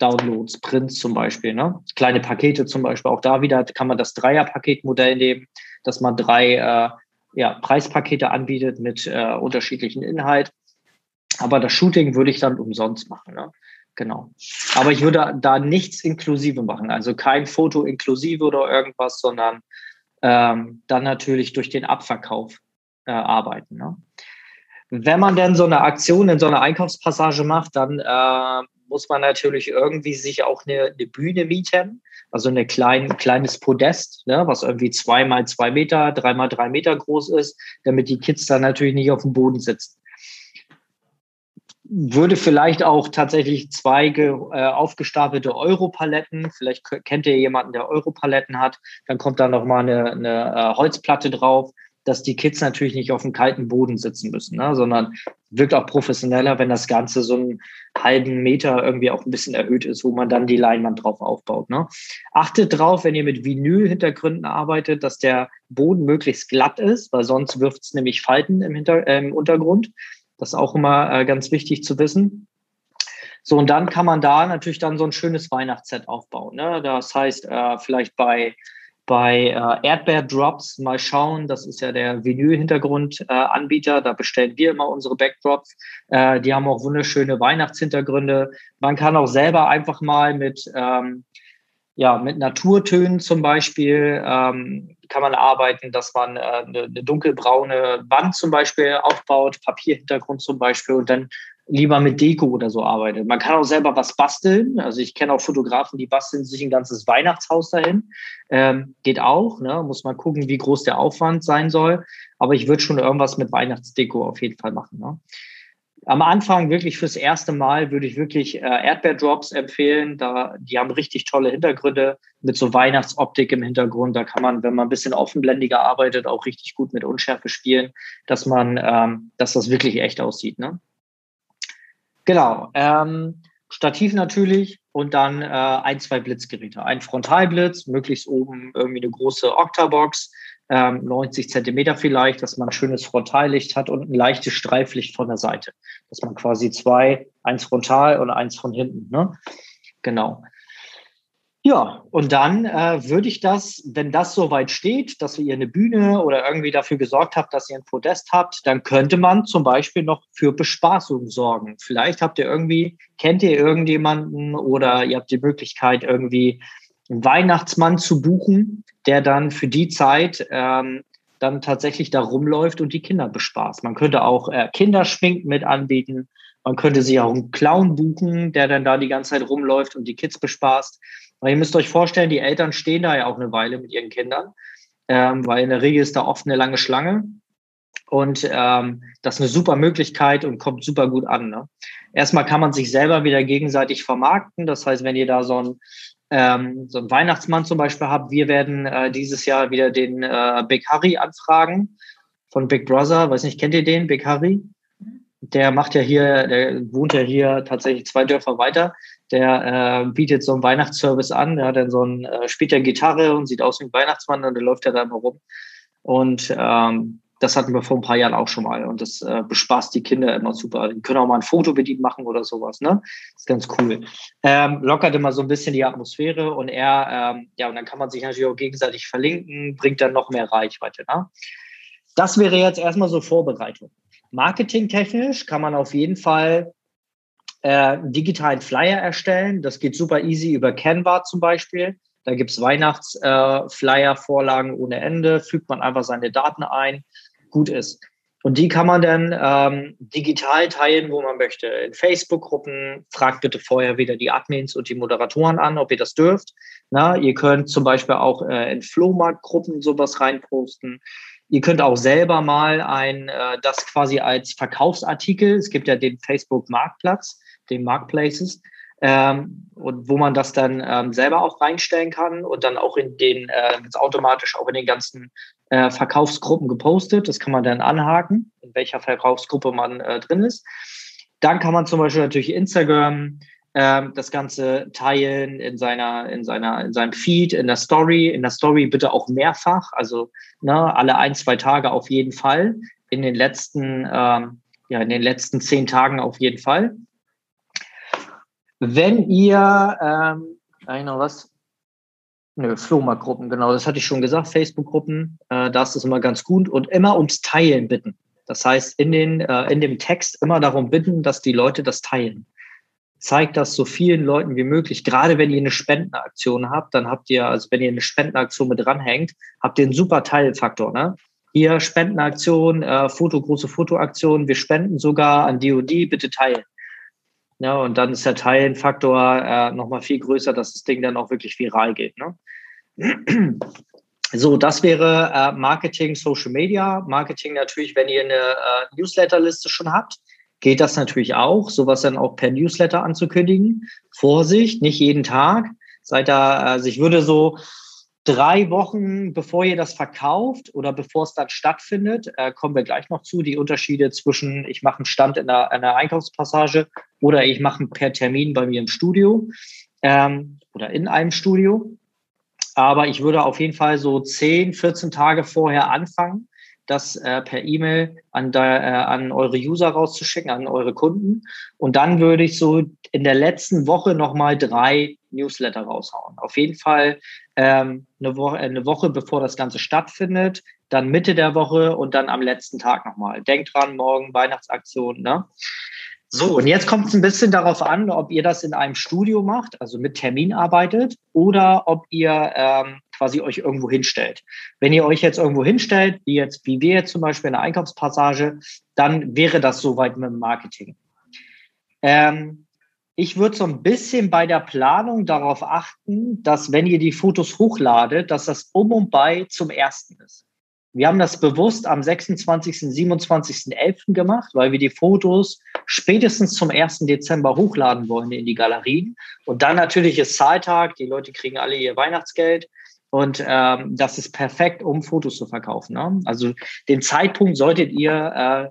Downloads, Prints zum Beispiel, ne? kleine Pakete zum Beispiel. Auch da wieder kann man das Dreierpaketmodell nehmen, dass man drei äh, ja, Preispakete anbietet mit äh, unterschiedlichen Inhalt. Aber das Shooting würde ich dann umsonst machen. Ne? Genau. Aber ich würde da nichts inklusive machen, also kein Foto inklusive oder irgendwas, sondern ähm, dann natürlich durch den Abverkauf äh, arbeiten. Ne? Wenn man denn so eine Aktion in so einer Einkaufspassage macht, dann äh, muss man natürlich irgendwie sich auch eine, eine Bühne mieten, also ein klein, kleines Podest, ne, was irgendwie zwei mal zwei Meter, drei mal drei Meter groß ist, damit die Kids dann natürlich nicht auf dem Boden sitzen. Würde vielleicht auch tatsächlich zwei äh, aufgestapelte Europaletten, vielleicht kennt ihr jemanden, der Europaletten hat, dann kommt da nochmal eine, eine äh, Holzplatte drauf, dass die Kids natürlich nicht auf dem kalten Boden sitzen müssen, ne, sondern wirkt auch professioneller, wenn das Ganze so einen halben Meter irgendwie auch ein bisschen erhöht ist, wo man dann die Leinwand drauf aufbaut. Ne. Achtet drauf, wenn ihr mit Vinyl-Hintergründen arbeitet, dass der Boden möglichst glatt ist, weil sonst wirft es nämlich Falten im, Hinter äh, im Untergrund. Das ist auch immer äh, ganz wichtig zu wissen. So, und dann kann man da natürlich dann so ein schönes Weihnachtsset aufbauen. Ne? Das heißt, äh, vielleicht bei, bei äh, Erdbeer Drops mal schauen, das ist ja der Vinyl-Hintergrund-Anbieter, da bestellen wir immer unsere Backdrops. Äh, die haben auch wunderschöne Weihnachtshintergründe. Man kann auch selber einfach mal mit, ähm, ja, mit Naturtönen zum Beispiel ähm, kann man arbeiten, dass man äh, eine, eine, dunkelbraune Wand zum Beispiel aufbaut, Papierhintergrund zum Beispiel und dann lieber mit Deko oder so arbeitet. Man kann auch selber was basteln. Also ich kenne auch Fotografen, die basteln sich ein ganzes Weihnachtshaus dahin. Ähm, geht auch, ne? muss man gucken, wie groß der Aufwand sein soll. Aber ich würde schon irgendwas mit Weihnachtsdeko auf jeden Fall machen. Ne? am Anfang wirklich fürs erste Mal würde ich wirklich äh, Erdbeerdrops empfehlen. Da, die haben richtig tolle Hintergründe mit so Weihnachtsoptik im Hintergrund. Da kann man, wenn man ein bisschen offenblendiger arbeitet, auch richtig gut mit Unschärfe spielen, dass man, ähm, dass das wirklich echt aussieht. Ne? Genau. Ähm, Stativ natürlich und dann äh, ein, zwei Blitzgeräte. Ein Frontalblitz, möglichst oben irgendwie eine große Octabox, ähm, 90 Zentimeter vielleicht, dass man ein schönes Frontallicht hat und ein leichtes Streiflicht von der Seite. Dass man quasi zwei, eins frontal und eins von hinten. Ne? Genau. Ja, und dann äh, würde ich das, wenn das soweit steht, dass ihr eine Bühne oder irgendwie dafür gesorgt habt, dass ihr ein Podest habt, dann könnte man zum Beispiel noch für Bespaßung sorgen. Vielleicht habt ihr irgendwie, kennt ihr irgendjemanden oder ihr habt die Möglichkeit, irgendwie einen Weihnachtsmann zu buchen, der dann für die Zeit ähm, dann tatsächlich da rumläuft und die Kinder bespaßt. Man könnte auch äh, Kinderschmink mit anbieten. Man könnte sich auch einen Clown buchen, der dann da die ganze Zeit rumläuft und die Kids bespaßt. Weil ihr müsst euch vorstellen, die Eltern stehen da ja auch eine Weile mit ihren Kindern, ähm, weil in der Regel ist da oft eine lange Schlange. Und ähm, das ist eine super Möglichkeit und kommt super gut an. Ne? Erstmal kann man sich selber wieder gegenseitig vermarkten. Das heißt, wenn ihr da so ein ähm, so einen Weihnachtsmann zum Beispiel habt. Wir werden äh, dieses Jahr wieder den äh, Big Harry anfragen von Big Brother. Weiß nicht, kennt ihr den, Big Harry? Der macht ja hier, der wohnt ja hier tatsächlich zwei Dörfer weiter. Der äh, bietet so einen Weihnachtsservice an. Der hat dann so ein, äh, spielt ja Gitarre und sieht aus wie ein Weihnachtsmann und der läuft ja da immer rum. Und ähm, das hatten wir vor ein paar Jahren auch schon mal und das äh, bespaßt die Kinder immer super. Die können auch mal ein Foto mit ihm machen oder sowas, ne? Ist ganz cool. Ähm, lockert immer so ein bisschen die Atmosphäre und er, ähm, ja, und dann kann man sich natürlich auch gegenseitig verlinken, bringt dann noch mehr Reichweite, ne? Das wäre jetzt erstmal so Vorbereitung. Marketingtechnisch kann man auf jeden Fall äh, digitalen Flyer erstellen. Das geht super easy über Canva zum Beispiel. Da gibt's Weihnachtsflyer-Vorlagen äh, ohne Ende, fügt man einfach seine Daten ein, gut ist. Und die kann man dann ähm, digital teilen, wo man möchte. In Facebook-Gruppen fragt bitte vorher wieder die Admins und die Moderatoren an, ob ihr das dürft. Na, ihr könnt zum Beispiel auch äh, in Flohmarktgruppen sowas reinposten. Ihr könnt auch selber mal ein, äh, das quasi als Verkaufsartikel, es gibt ja den Facebook-Marktplatz, den Marketplaces, ähm, und wo man das dann ähm, selber auch reinstellen kann und dann auch in den, äh, automatisch auch in den ganzen äh, Verkaufsgruppen gepostet. Das kann man dann anhaken, in welcher Verkaufsgruppe man äh, drin ist. Dann kann man zum Beispiel natürlich Instagram, ähm, das Ganze teilen in seiner, in seiner, in seinem Feed, in der Story, in der Story bitte auch mehrfach, also ne, alle ein, zwei Tage auf jeden Fall, in den letzten, ähm, ja, in den letzten zehn Tagen auf jeden Fall. Wenn ihr, ähm, noch was? Nö, Flohmarktgruppen, genau, das hatte ich schon gesagt, Facebook-Gruppen, äh, da ist es immer ganz gut und immer ums Teilen bitten. Das heißt, in, den, äh, in dem Text immer darum bitten, dass die Leute das teilen zeigt das so vielen Leuten wie möglich. Gerade wenn ihr eine Spendenaktion habt, dann habt ihr, also wenn ihr eine Spendenaktion mit dranhängt, habt ihr einen super Teilfaktor. Ne? Hier Spendenaktion, äh, Foto, große Fotoaktion, wir spenden sogar an DOD, bitte teilen. Ja, und dann ist der Teilenfaktor äh, nochmal viel größer, dass das Ding dann auch wirklich viral geht. Ne? So, das wäre äh, Marketing, Social Media. Marketing natürlich, wenn ihr eine äh, Newsletterliste schon habt, geht das natürlich auch, sowas dann auch per Newsletter anzukündigen. Vorsicht, nicht jeden Tag. Seid da, also ich würde so drei Wochen, bevor ihr das verkauft oder bevor es dann stattfindet, äh, kommen wir gleich noch zu, die Unterschiede zwischen, ich mache einen Stand in einer, einer Einkaufspassage oder ich mache einen per Termin bei mir im Studio ähm, oder in einem Studio. Aber ich würde auf jeden Fall so 10, 14 Tage vorher anfangen, das äh, per E-Mail an, äh, an eure User rauszuschicken, an eure Kunden. Und dann würde ich so in der letzten Woche nochmal drei Newsletter raushauen. Auf jeden Fall ähm, eine, Woche, eine Woche, bevor das Ganze stattfindet, dann Mitte der Woche und dann am letzten Tag nochmal. Denkt dran, morgen Weihnachtsaktion. Ne? So, und jetzt kommt es ein bisschen darauf an, ob ihr das in einem Studio macht, also mit Termin arbeitet, oder ob ihr ähm, quasi euch irgendwo hinstellt. Wenn ihr euch jetzt irgendwo hinstellt, wie jetzt, wie wir jetzt zum Beispiel in der Einkaufspassage, dann wäre das soweit mit dem Marketing. Ähm, ich würde so ein bisschen bei der Planung darauf achten, dass wenn ihr die Fotos hochladet, dass das um und bei zum ersten ist. Wir haben das bewusst am 26., 27.11. gemacht, weil wir die Fotos spätestens zum 1. Dezember hochladen wollen in die Galerien. Und dann natürlich ist Zahltag, die Leute kriegen alle ihr Weihnachtsgeld. Und ähm, das ist perfekt, um Fotos zu verkaufen. Ne? Also den Zeitpunkt solltet ihr äh,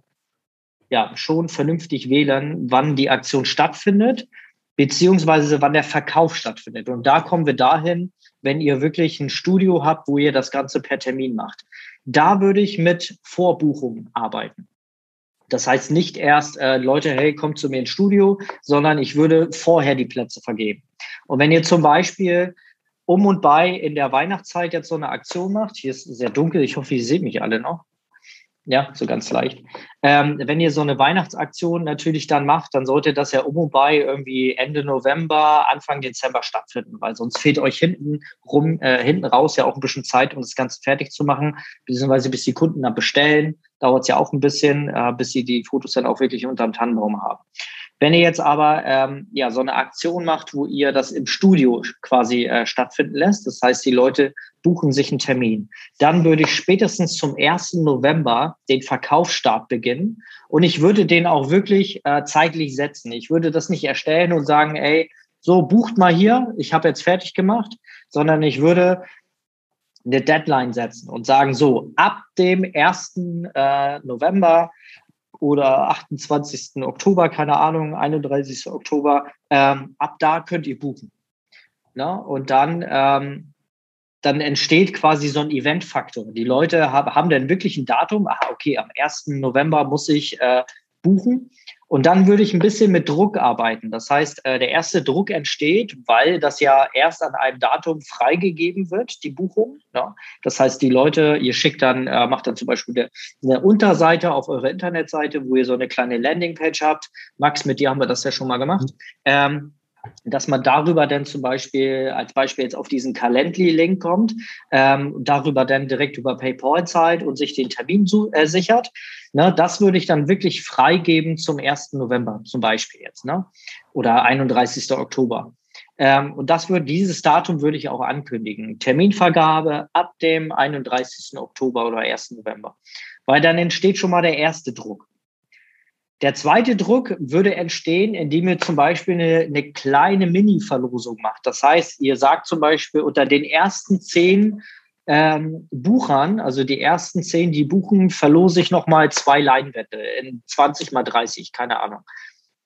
ja schon vernünftig wählen, wann die Aktion stattfindet, beziehungsweise wann der Verkauf stattfindet. Und da kommen wir dahin, wenn ihr wirklich ein Studio habt, wo ihr das Ganze per Termin macht. Da würde ich mit Vorbuchungen arbeiten. Das heißt nicht erst, äh, Leute, hey, kommt zu mir ins Studio, sondern ich würde vorher die Plätze vergeben. Und wenn ihr zum Beispiel um und bei in der Weihnachtszeit jetzt so eine Aktion macht, hier ist sehr dunkel, ich hoffe, ihr seht mich alle noch. Ja, so ganz leicht. Ähm, wenn ihr so eine Weihnachtsaktion natürlich dann macht, dann sollte das ja um und bei irgendwie Ende November, Anfang Dezember stattfinden, weil sonst fehlt euch hinten rum, äh, hinten raus ja auch ein bisschen Zeit, um das Ganze fertig zu machen, beziehungsweise bis die Kunden dann bestellen, dauert es ja auch ein bisschen, äh, bis sie die Fotos dann auch wirklich unterm Tannenbaum haben. Wenn ihr jetzt aber ähm, ja so eine Aktion macht, wo ihr das im Studio quasi äh, stattfinden lässt, das heißt, die Leute buchen sich einen Termin, dann würde ich spätestens zum 1. November den Verkaufsstart beginnen und ich würde den auch wirklich äh, zeitlich setzen. Ich würde das nicht erstellen und sagen, ey, so bucht mal hier, ich habe jetzt fertig gemacht, sondern ich würde eine Deadline setzen und sagen, so, ab dem 1. Äh, November oder 28. Oktober, keine Ahnung, 31. Oktober, ähm, ab da könnt ihr buchen. Na? Und dann, ähm, dann entsteht quasi so ein Eventfaktor. Die Leute haben, haben dann wirklich ein Datum, aha, okay, am 1. November muss ich äh, buchen. Und dann würde ich ein bisschen mit Druck arbeiten. Das heißt, äh, der erste Druck entsteht, weil das ja erst an einem Datum freigegeben wird, die Buchung. Das heißt, die Leute, ihr schickt dann, äh, macht dann zum Beispiel eine Unterseite auf eurer Internetseite, wo ihr so eine kleine Landingpage habt. Max, mit dir haben wir das ja schon mal gemacht. Dass man darüber dann zum Beispiel, als Beispiel jetzt auf diesen Calendly-Link kommt, ähm, darüber dann direkt über PayPal zahlt und sich den Termin äh, sichert. Ne, das würde ich dann wirklich freigeben zum 1. November zum Beispiel jetzt, ne? Oder 31. Oktober. Ähm, und das würde, dieses Datum würde ich auch ankündigen. Terminvergabe ab dem 31. Oktober oder 1. November. Weil dann entsteht schon mal der erste Druck. Der zweite Druck würde entstehen, indem ihr zum Beispiel eine, eine kleine Mini-Verlosung macht. Das heißt, ihr sagt zum Beispiel unter den ersten zehn ähm, Buchern, also die ersten zehn, die buchen, verlose ich nochmal zwei Leinwände in 20 mal 30, keine Ahnung.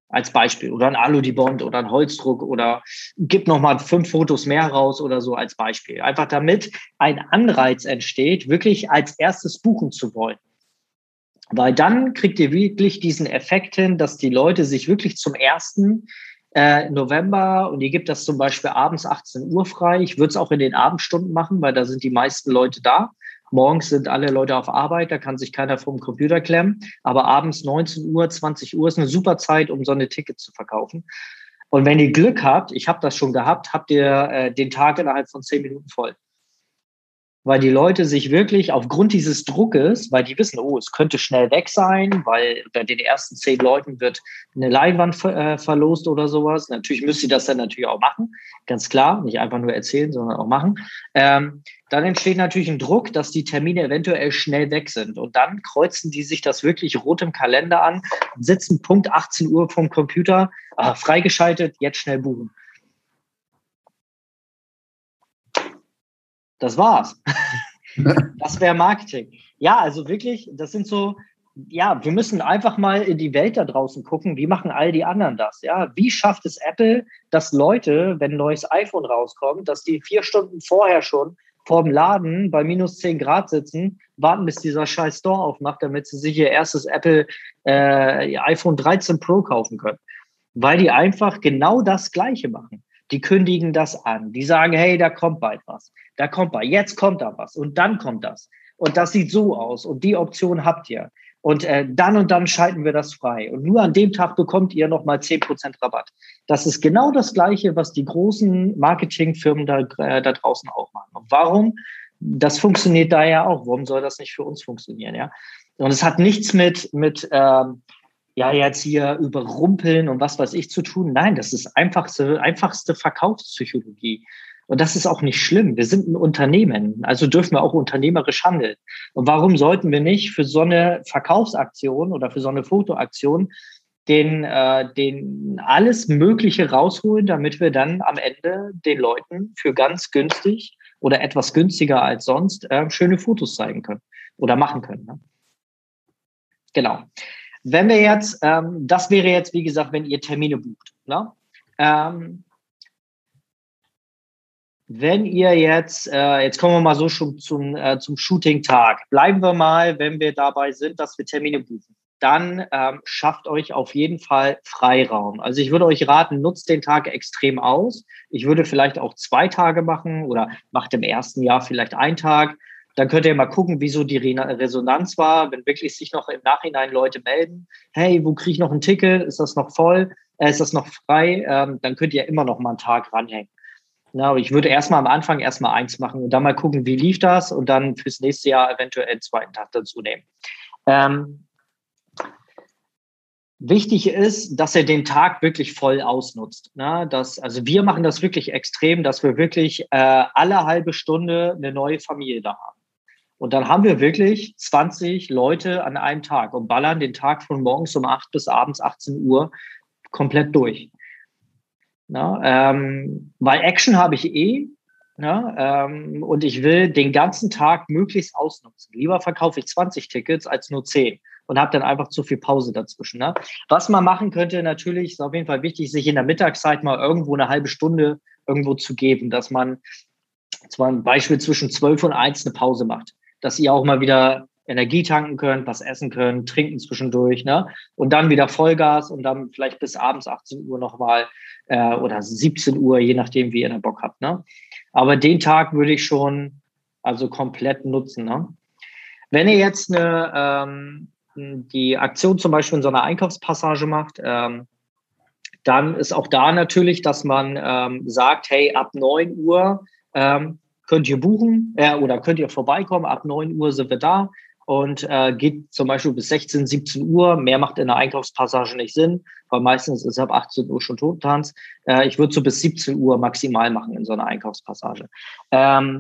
Als Beispiel. Oder ein Alu-Dibond oder ein Holzdruck oder gib nochmal fünf Fotos mehr raus oder so als Beispiel. Einfach damit ein Anreiz entsteht, wirklich als erstes buchen zu wollen. Weil dann kriegt ihr wirklich diesen Effekt hin, dass die Leute sich wirklich zum ersten äh, November und ihr gibt das zum Beispiel abends 18 Uhr frei. Ich würde es auch in den Abendstunden machen, weil da sind die meisten Leute da. Morgens sind alle Leute auf Arbeit, da kann sich keiner vom Computer klemmen. Aber abends 19 Uhr, 20 Uhr ist eine super Zeit, um so eine Ticket zu verkaufen. Und wenn ihr Glück habt, ich habe das schon gehabt, habt ihr äh, den Tag innerhalb von 10 Minuten voll weil die Leute sich wirklich aufgrund dieses Druckes, weil die wissen, oh, es könnte schnell weg sein, weil bei den ersten zehn Leuten wird eine Leinwand ver äh, verlost oder sowas. Natürlich müsst ihr das dann natürlich auch machen, ganz klar, nicht einfach nur erzählen, sondern auch machen. Ähm, dann entsteht natürlich ein Druck, dass die Termine eventuell schnell weg sind. Und dann kreuzen die sich das wirklich rot im Kalender an, sitzen Punkt 18 Uhr vom Computer, ah, freigeschaltet, jetzt schnell buchen. Das war's. [laughs] das wäre Marketing. Ja, also wirklich, das sind so, ja, wir müssen einfach mal in die Welt da draußen gucken, wie machen all die anderen das? Ja, wie schafft es Apple, dass Leute, wenn ein neues iPhone rauskommt, dass die vier Stunden vorher schon vor dem Laden bei minus 10 Grad sitzen, warten, bis dieser scheiß Store aufmacht, damit sie sich ihr erstes Apple äh, iPhone 13 Pro kaufen können. Weil die einfach genau das Gleiche machen die kündigen das an. Die sagen, hey, da kommt bald was. Da kommt bald. Jetzt kommt da was. Und dann kommt das. Und das sieht so aus. Und die Option habt ihr. Und äh, dann und dann schalten wir das frei. Und nur an dem Tag bekommt ihr nochmal 10% Rabatt. Das ist genau das Gleiche, was die großen Marketingfirmen da, äh, da draußen auch machen. Und warum? Das funktioniert da ja auch. Warum soll das nicht für uns funktionieren? Ja? Und es hat nichts mit, mit ähm, ja, jetzt hier überrumpeln und was weiß ich zu tun. Nein, das ist einfachste, einfachste Verkaufspsychologie. Und das ist auch nicht schlimm. Wir sind ein Unternehmen, also dürfen wir auch unternehmerisch handeln. Und warum sollten wir nicht für so eine Verkaufsaktion oder für so eine Fotoaktion den, äh, den alles Mögliche rausholen, damit wir dann am Ende den Leuten für ganz günstig oder etwas günstiger als sonst äh, schöne Fotos zeigen können oder machen können. Ne? Genau. Wenn wir jetzt, ähm, das wäre jetzt, wie gesagt, wenn ihr Termine bucht. Ne? Ähm, wenn ihr jetzt, äh, jetzt kommen wir mal so schon zum, äh, zum Shooting-Tag. Bleiben wir mal, wenn wir dabei sind, dass wir Termine buchen. Dann ähm, schafft euch auf jeden Fall Freiraum. Also ich würde euch raten, nutzt den Tag extrem aus. Ich würde vielleicht auch zwei Tage machen oder macht im ersten Jahr vielleicht einen Tag. Dann könnt ihr mal gucken, wieso die Resonanz war, wenn wirklich sich noch im Nachhinein Leute melden. Hey, wo kriege ich noch ein Ticket? Ist das noch voll? Äh, ist das noch frei? Ähm, dann könnt ihr immer noch mal einen Tag ranhängen. Na, aber ich würde erstmal am Anfang erstmal eins machen und dann mal gucken, wie lief das und dann fürs nächste Jahr eventuell einen zweiten Tag dazu nehmen. Ähm, Wichtig ist, dass er den Tag wirklich voll ausnutzt. Ne? Das, also wir machen das wirklich extrem, dass wir wirklich äh, alle halbe Stunde eine neue Familie da haben. Und dann haben wir wirklich 20 Leute an einem Tag und ballern den Tag von morgens um 8 bis abends 18 Uhr komplett durch. Na, ähm, weil Action habe ich eh. Na, ähm, und ich will den ganzen Tag möglichst ausnutzen. Lieber verkaufe ich 20 Tickets als nur 10 und habe dann einfach zu viel Pause dazwischen. Ne? Was man machen könnte, natürlich ist auf jeden Fall wichtig, sich in der Mittagszeit mal irgendwo eine halbe Stunde irgendwo zu geben, dass man ein Beispiel zwischen 12 und 1 eine Pause macht dass ihr auch mal wieder Energie tanken könnt, was essen könnt, trinken zwischendurch, ne? Und dann wieder Vollgas und dann vielleicht bis abends 18 Uhr nochmal äh, oder 17 Uhr, je nachdem, wie ihr da Bock habt, ne? Aber den Tag würde ich schon also komplett nutzen, ne? Wenn ihr jetzt eine, ähm, die Aktion zum Beispiel in so einer Einkaufspassage macht, ähm, dann ist auch da natürlich, dass man ähm, sagt, hey, ab 9 Uhr ähm, könnt ihr buchen äh, oder könnt ihr vorbeikommen. Ab 9 Uhr sind wir da und äh, geht zum Beispiel bis 16, 17 Uhr. Mehr macht in der Einkaufspassage nicht Sinn, weil meistens ist ab 18 Uhr schon Totentanz. Äh, ich würde so bis 17 Uhr maximal machen in so einer Einkaufspassage. Ähm,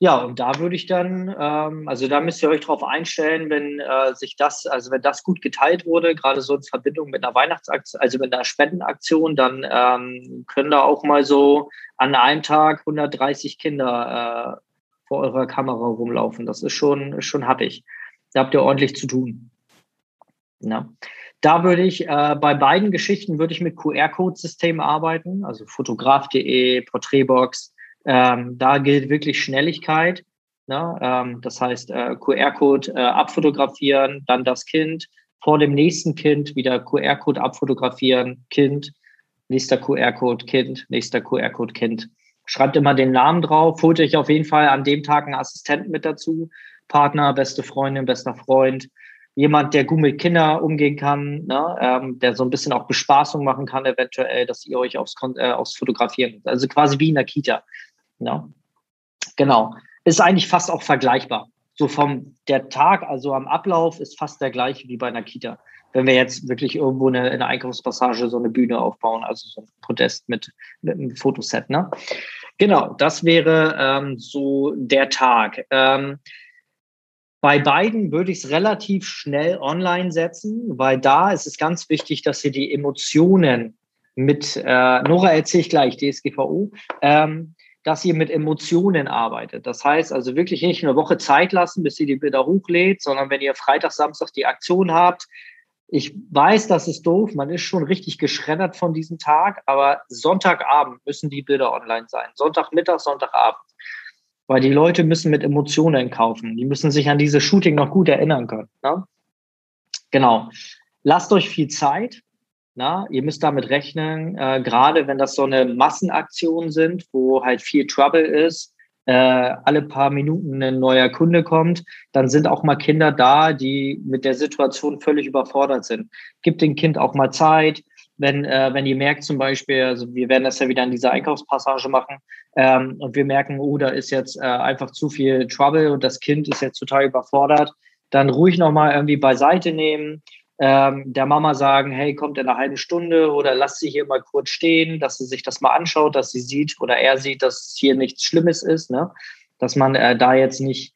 Ja, und da würde ich dann, ähm, also da müsst ihr euch drauf einstellen, wenn äh, sich das, also wenn das gut geteilt wurde, gerade so in Verbindung mit einer Weihnachtsaktion, also mit einer Spendenaktion, dann ähm, können da auch mal so an einem Tag 130 Kinder äh, vor eurer Kamera rumlaufen. Das ist schon, schon happig. Da habt ihr ordentlich zu tun. Ja. Da würde ich äh, bei beiden Geschichten würde ich mit QR-Code-Systemen arbeiten, also fotograf.de, Porträtbox. Ähm, da gilt wirklich Schnelligkeit. Ne? Ähm, das heißt, äh, QR-Code äh, abfotografieren, dann das Kind, vor dem nächsten Kind wieder QR-Code abfotografieren, Kind, nächster QR-Code, Kind, nächster QR-Code, Kind. Schreibt immer den Namen drauf, holt euch auf jeden Fall an dem Tag einen Assistenten mit dazu, Partner, beste Freundin, bester Freund, jemand, der gut mit Kindern umgehen kann, ne, ähm, der so ein bisschen auch Bespaßung machen kann, eventuell, dass ihr euch aufs, äh, aufs Fotografieren, also quasi wie in der Kita. Ja. Genau. Ist eigentlich fast auch vergleichbar. So vom der Tag, also am Ablauf, ist fast der gleiche wie bei einer Kita. Wenn wir jetzt wirklich irgendwo eine, in der Einkaufspassage so eine Bühne aufbauen, also so ein Podest mit, mit einem Fotoset. Ne? Genau, das wäre ähm, so der Tag. Ähm, bei beiden würde ich es relativ schnell online setzen, weil da ist es ganz wichtig, dass ihr die Emotionen mit, äh, Nora erzähle ich gleich, DSGVO, ähm, dass ihr mit Emotionen arbeitet. Das heißt also wirklich nicht eine Woche Zeit lassen, bis ihr die Bilder hochlädt, sondern wenn ihr Freitag, Samstag die Aktion habt, ich weiß, das ist doof, man ist schon richtig geschreddert von diesem Tag, aber Sonntagabend müssen die Bilder online sein. Sonntagmittag, Sonntagabend. Weil die Leute müssen mit Emotionen kaufen. Die müssen sich an dieses Shooting noch gut erinnern können. Ne? Genau. Lasst euch viel Zeit. Na, ihr müsst damit rechnen, äh, gerade wenn das so eine Massenaktion sind, wo halt viel Trouble ist, äh, alle paar Minuten ein neuer Kunde kommt, dann sind auch mal Kinder da, die mit der Situation völlig überfordert sind. Gibt dem Kind auch mal Zeit. Wenn, äh, wenn ihr merkt zum Beispiel, also wir werden das ja wieder in dieser Einkaufspassage machen, ähm, und wir merken, oh, da ist jetzt äh, einfach zu viel Trouble und das Kind ist jetzt total überfordert, dann ruhig nochmal irgendwie beiseite nehmen, ähm, der Mama sagen, hey, kommt in einer halben Stunde oder lasst sie hier mal kurz stehen, dass sie sich das mal anschaut, dass sie sieht oder er sieht, dass hier nichts Schlimmes ist, ne? Dass man äh, da jetzt nicht,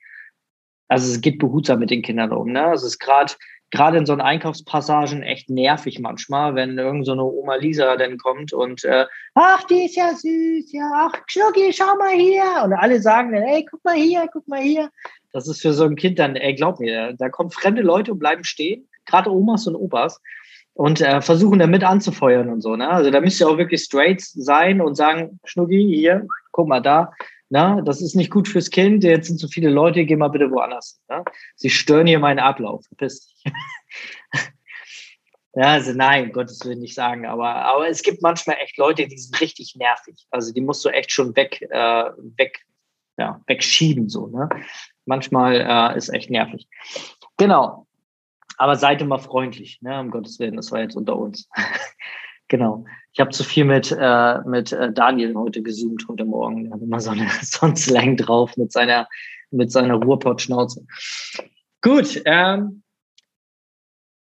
also es geht behutsam mit den Kindern um, ne? Also es ist gerade gerade in so einen Einkaufspassagen echt nervig manchmal, wenn irgend so eine Oma Lisa dann kommt und äh, ach, die ist ja süß, ja, ach, Schnucki, schau mal hier. Und alle sagen dann, ey, guck mal hier, guck mal hier. Das ist für so ein Kind dann, ey, glaub mir, da kommen fremde Leute und bleiben stehen gerade Omas und Opas, und äh, versuchen damit anzufeuern und so. Ne? Also da müsst ihr auch wirklich straight sein und sagen, Schnucki, hier, guck mal da, na, das ist nicht gut fürs Kind, jetzt sind zu viele Leute, geh mal bitte woanders. Ne? Sie stören hier meinen Ablauf, verpiss dich. [laughs] ja, also nein, Gottes Willen nicht sagen, aber, aber es gibt manchmal echt Leute, die sind richtig nervig. Also die musst du echt schon weg, äh, weg, ja, wegschieben, so, ne? Manchmal äh, ist echt nervig. Genau. Aber seid immer freundlich, ne? um Gottes Willen, das war jetzt unter uns. [laughs] genau. Ich habe zu viel mit, äh, mit äh, Daniel heute gesoomt heute Morgen. Er hat immer so, eine, [laughs] so einen Slang drauf mit seiner, mit seiner Ruhrpott-Schnauze. Gut, ähm,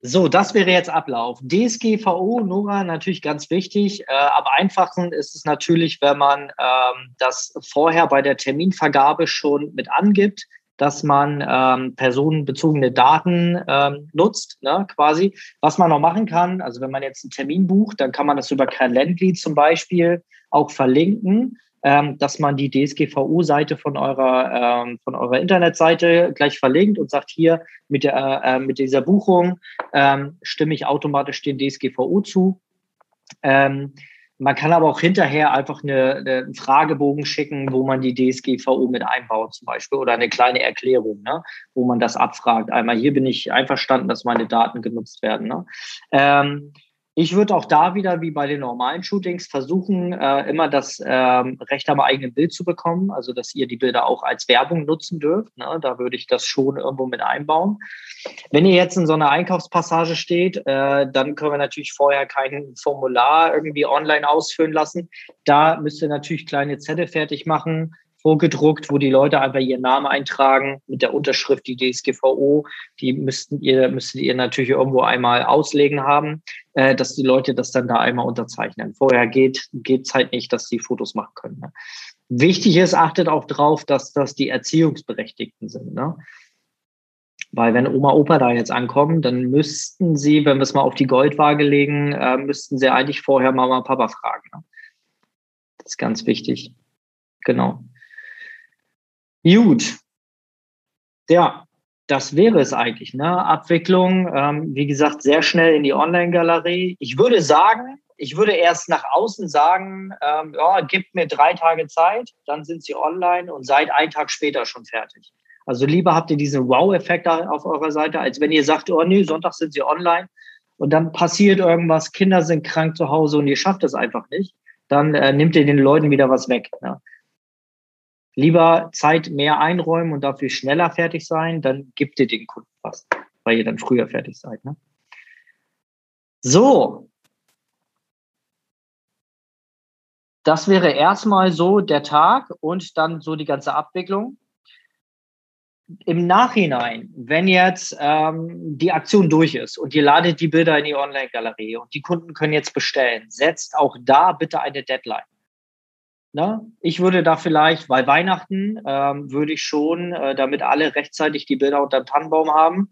so, das wäre jetzt Ablauf. DSGVO, Nora, natürlich ganz wichtig. Äh, am einfachsten ist es natürlich, wenn man ähm, das vorher bei der Terminvergabe schon mit angibt dass man ähm, personenbezogene Daten ähm, nutzt, ne, quasi. Was man noch machen kann, also wenn man jetzt einen Termin bucht, dann kann man das über Calendly zum Beispiel auch verlinken, ähm, dass man die DSGVO-Seite von eurer ähm, von eurer Internetseite gleich verlinkt und sagt hier mit der äh, mit dieser Buchung ähm, stimme ich automatisch den DSGVO zu. Ähm, man kann aber auch hinterher einfach eine, einen Fragebogen schicken, wo man die DSGVO mit einbaut zum Beispiel oder eine kleine Erklärung, ne, wo man das abfragt. Einmal hier bin ich einverstanden, dass meine Daten genutzt werden. Ne. Ähm, ich würde auch da wieder, wie bei den normalen Shootings, versuchen, äh, immer das ähm, Recht am eigenen Bild zu bekommen, also dass ihr die Bilder auch als Werbung nutzen dürft. Ne? Da würde ich das schon irgendwo mit einbauen. Wenn ihr jetzt in so einer Einkaufspassage steht, äh, dann können wir natürlich vorher kein Formular irgendwie online ausfüllen lassen. Da müsst ihr natürlich kleine Zettel fertig machen, vorgedruckt, wo die Leute einfach ihren Namen eintragen mit der Unterschrift, die DSGVO. Die müssten ihr, müsstet ihr natürlich irgendwo einmal auslegen haben, äh, dass die Leute das dann da einmal unterzeichnen. Vorher geht es halt nicht, dass sie Fotos machen können. Ne? Wichtig ist, achtet auch drauf, dass das die Erziehungsberechtigten sind. Ne? Weil wenn Oma, Opa da jetzt ankommen, dann müssten sie, wenn wir es mal auf die Goldwaage legen, äh, müssten sie eigentlich vorher Mama und Papa fragen. Ne? Das ist ganz wichtig. Genau. Gut. Ja, das wäre es eigentlich. Ne? Abwicklung, ähm, wie gesagt, sehr schnell in die Online-Galerie. Ich würde sagen, ich würde erst nach außen sagen, ähm, ja, gebt mir drei Tage Zeit, dann sind sie online und seid einen Tag später schon fertig. Also lieber habt ihr diesen Wow-Effekt auf eurer Seite, als wenn ihr sagt, oh nee, Sonntag sind sie online und dann passiert irgendwas, Kinder sind krank zu Hause und ihr schafft es einfach nicht, dann äh, nimmt ihr den Leuten wieder was weg. Ne? Lieber Zeit mehr einräumen und dafür schneller fertig sein, dann gibt ihr den Kunden was, weil ihr dann früher fertig seid. Ne? So, Das wäre erstmal so der Tag und dann so die ganze Abwicklung. Im Nachhinein, wenn jetzt ähm, die Aktion durch ist und ihr ladet die Bilder in die Online-Galerie und die Kunden können jetzt bestellen, setzt auch da bitte eine Deadline. Na, ich würde da vielleicht, weil Weihnachten ähm, würde ich schon, äh, damit alle rechtzeitig die Bilder unter dem Tannenbaum haben,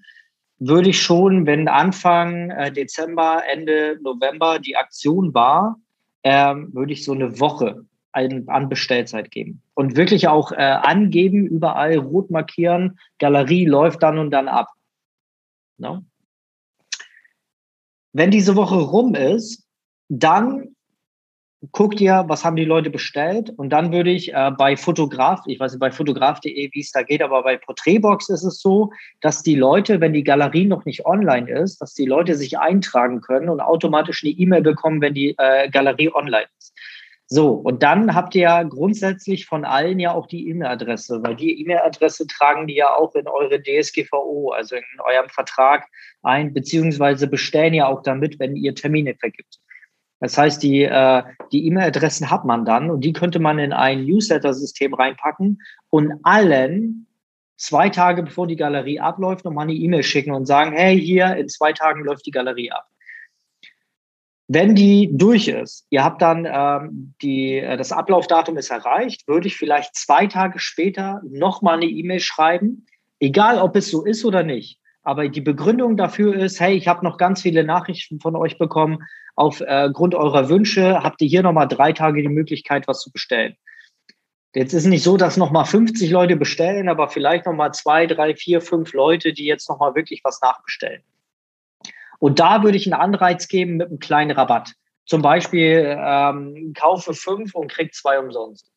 würde ich schon, wenn Anfang äh, Dezember, Ende November die Aktion war, ähm, würde ich so eine Woche an, an Bestellzeit geben. Und wirklich auch äh, angeben, überall rot markieren, Galerie läuft dann und dann ab. No? Wenn diese Woche rum ist, dann guckt ihr, was haben die Leute bestellt und dann würde ich äh, bei Fotograf, ich weiß nicht bei fotograf.de, wie es da geht, aber bei Porträtbox ist es so, dass die Leute, wenn die Galerie noch nicht online ist, dass die Leute sich eintragen können und automatisch eine E-Mail bekommen, wenn die äh, Galerie online ist. So, und dann habt ihr ja grundsätzlich von allen ja auch die E-Mail-Adresse, weil die E-Mail-Adresse tragen die ja auch in eure DSGVO, also in eurem Vertrag ein, beziehungsweise bestellen ja auch damit, wenn ihr Termine vergibt. Das heißt, die äh, die E-Mail-Adressen hat man dann und die könnte man in ein Newsletter-System reinpacken und allen zwei Tage bevor die Galerie abläuft nochmal eine E-Mail schicken und sagen, hey, hier in zwei Tagen läuft die Galerie ab. Wenn die durch ist, ihr habt dann ähm, die, äh, das Ablaufdatum ist erreicht, würde ich vielleicht zwei Tage später nochmal eine E-Mail schreiben, egal ob es so ist oder nicht. Aber die Begründung dafür ist, hey, ich habe noch ganz viele Nachrichten von euch bekommen aufgrund äh, eurer Wünsche habt ihr hier nochmal drei Tage die Möglichkeit, was zu bestellen. Jetzt ist nicht so, dass nochmal 50 Leute bestellen, aber vielleicht nochmal zwei, drei, vier, fünf Leute, die jetzt nochmal wirklich was nachbestellen. Und da würde ich einen Anreiz geben mit einem kleinen Rabatt. Zum Beispiel ähm, kaufe fünf und krieg zwei umsonst.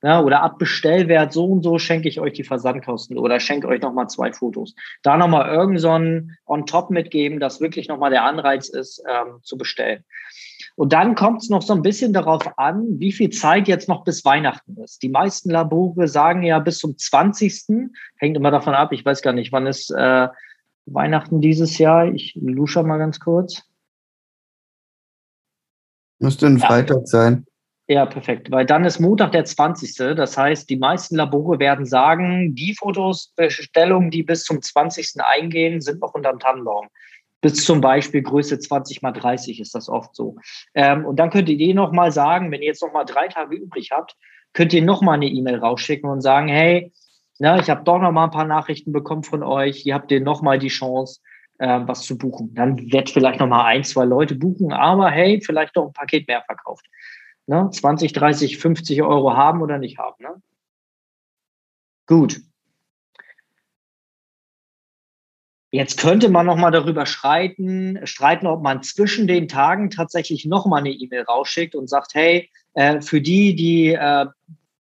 Ja, oder ab Bestellwert so und so schenke ich euch die Versandkosten oder schenke euch nochmal zwei Fotos. Da nochmal irgend so ein On-Top mitgeben, dass wirklich nochmal der Anreiz ist, ähm, zu bestellen. Und dann kommt es noch so ein bisschen darauf an, wie viel Zeit jetzt noch bis Weihnachten ist. Die meisten Labore sagen ja bis zum 20. Hängt immer davon ab, ich weiß gar nicht, wann ist äh, Weihnachten dieses Jahr. Ich lusche mal ganz kurz.
Müsste ein Freitag ja. sein.
Ja, perfekt. Weil dann ist Montag der 20. Das heißt, die meisten Labore werden sagen, die Fotos, Bestellungen, die bis zum 20. eingehen, sind noch unterm Tannenbaum. Bis zum Beispiel Größe 20 mal 30 ist das oft so. Ähm, und dann könnt ihr noch mal sagen, wenn ihr jetzt noch mal drei Tage übrig habt, könnt ihr noch mal eine E-Mail rausschicken und sagen, hey, na, ich habe doch noch mal ein paar Nachrichten bekommen von euch. Hier habt ihr noch mal die Chance, äh, was zu buchen. Dann wird vielleicht noch mal ein, zwei Leute buchen, aber hey, vielleicht doch ein Paket mehr verkauft ne, 20, 30, 50 Euro haben oder nicht haben. Ne? Gut. Jetzt könnte man noch mal darüber streiten, streiten, ob man zwischen den Tagen tatsächlich noch mal eine E-Mail rausschickt und sagt, hey, äh, für die, die äh,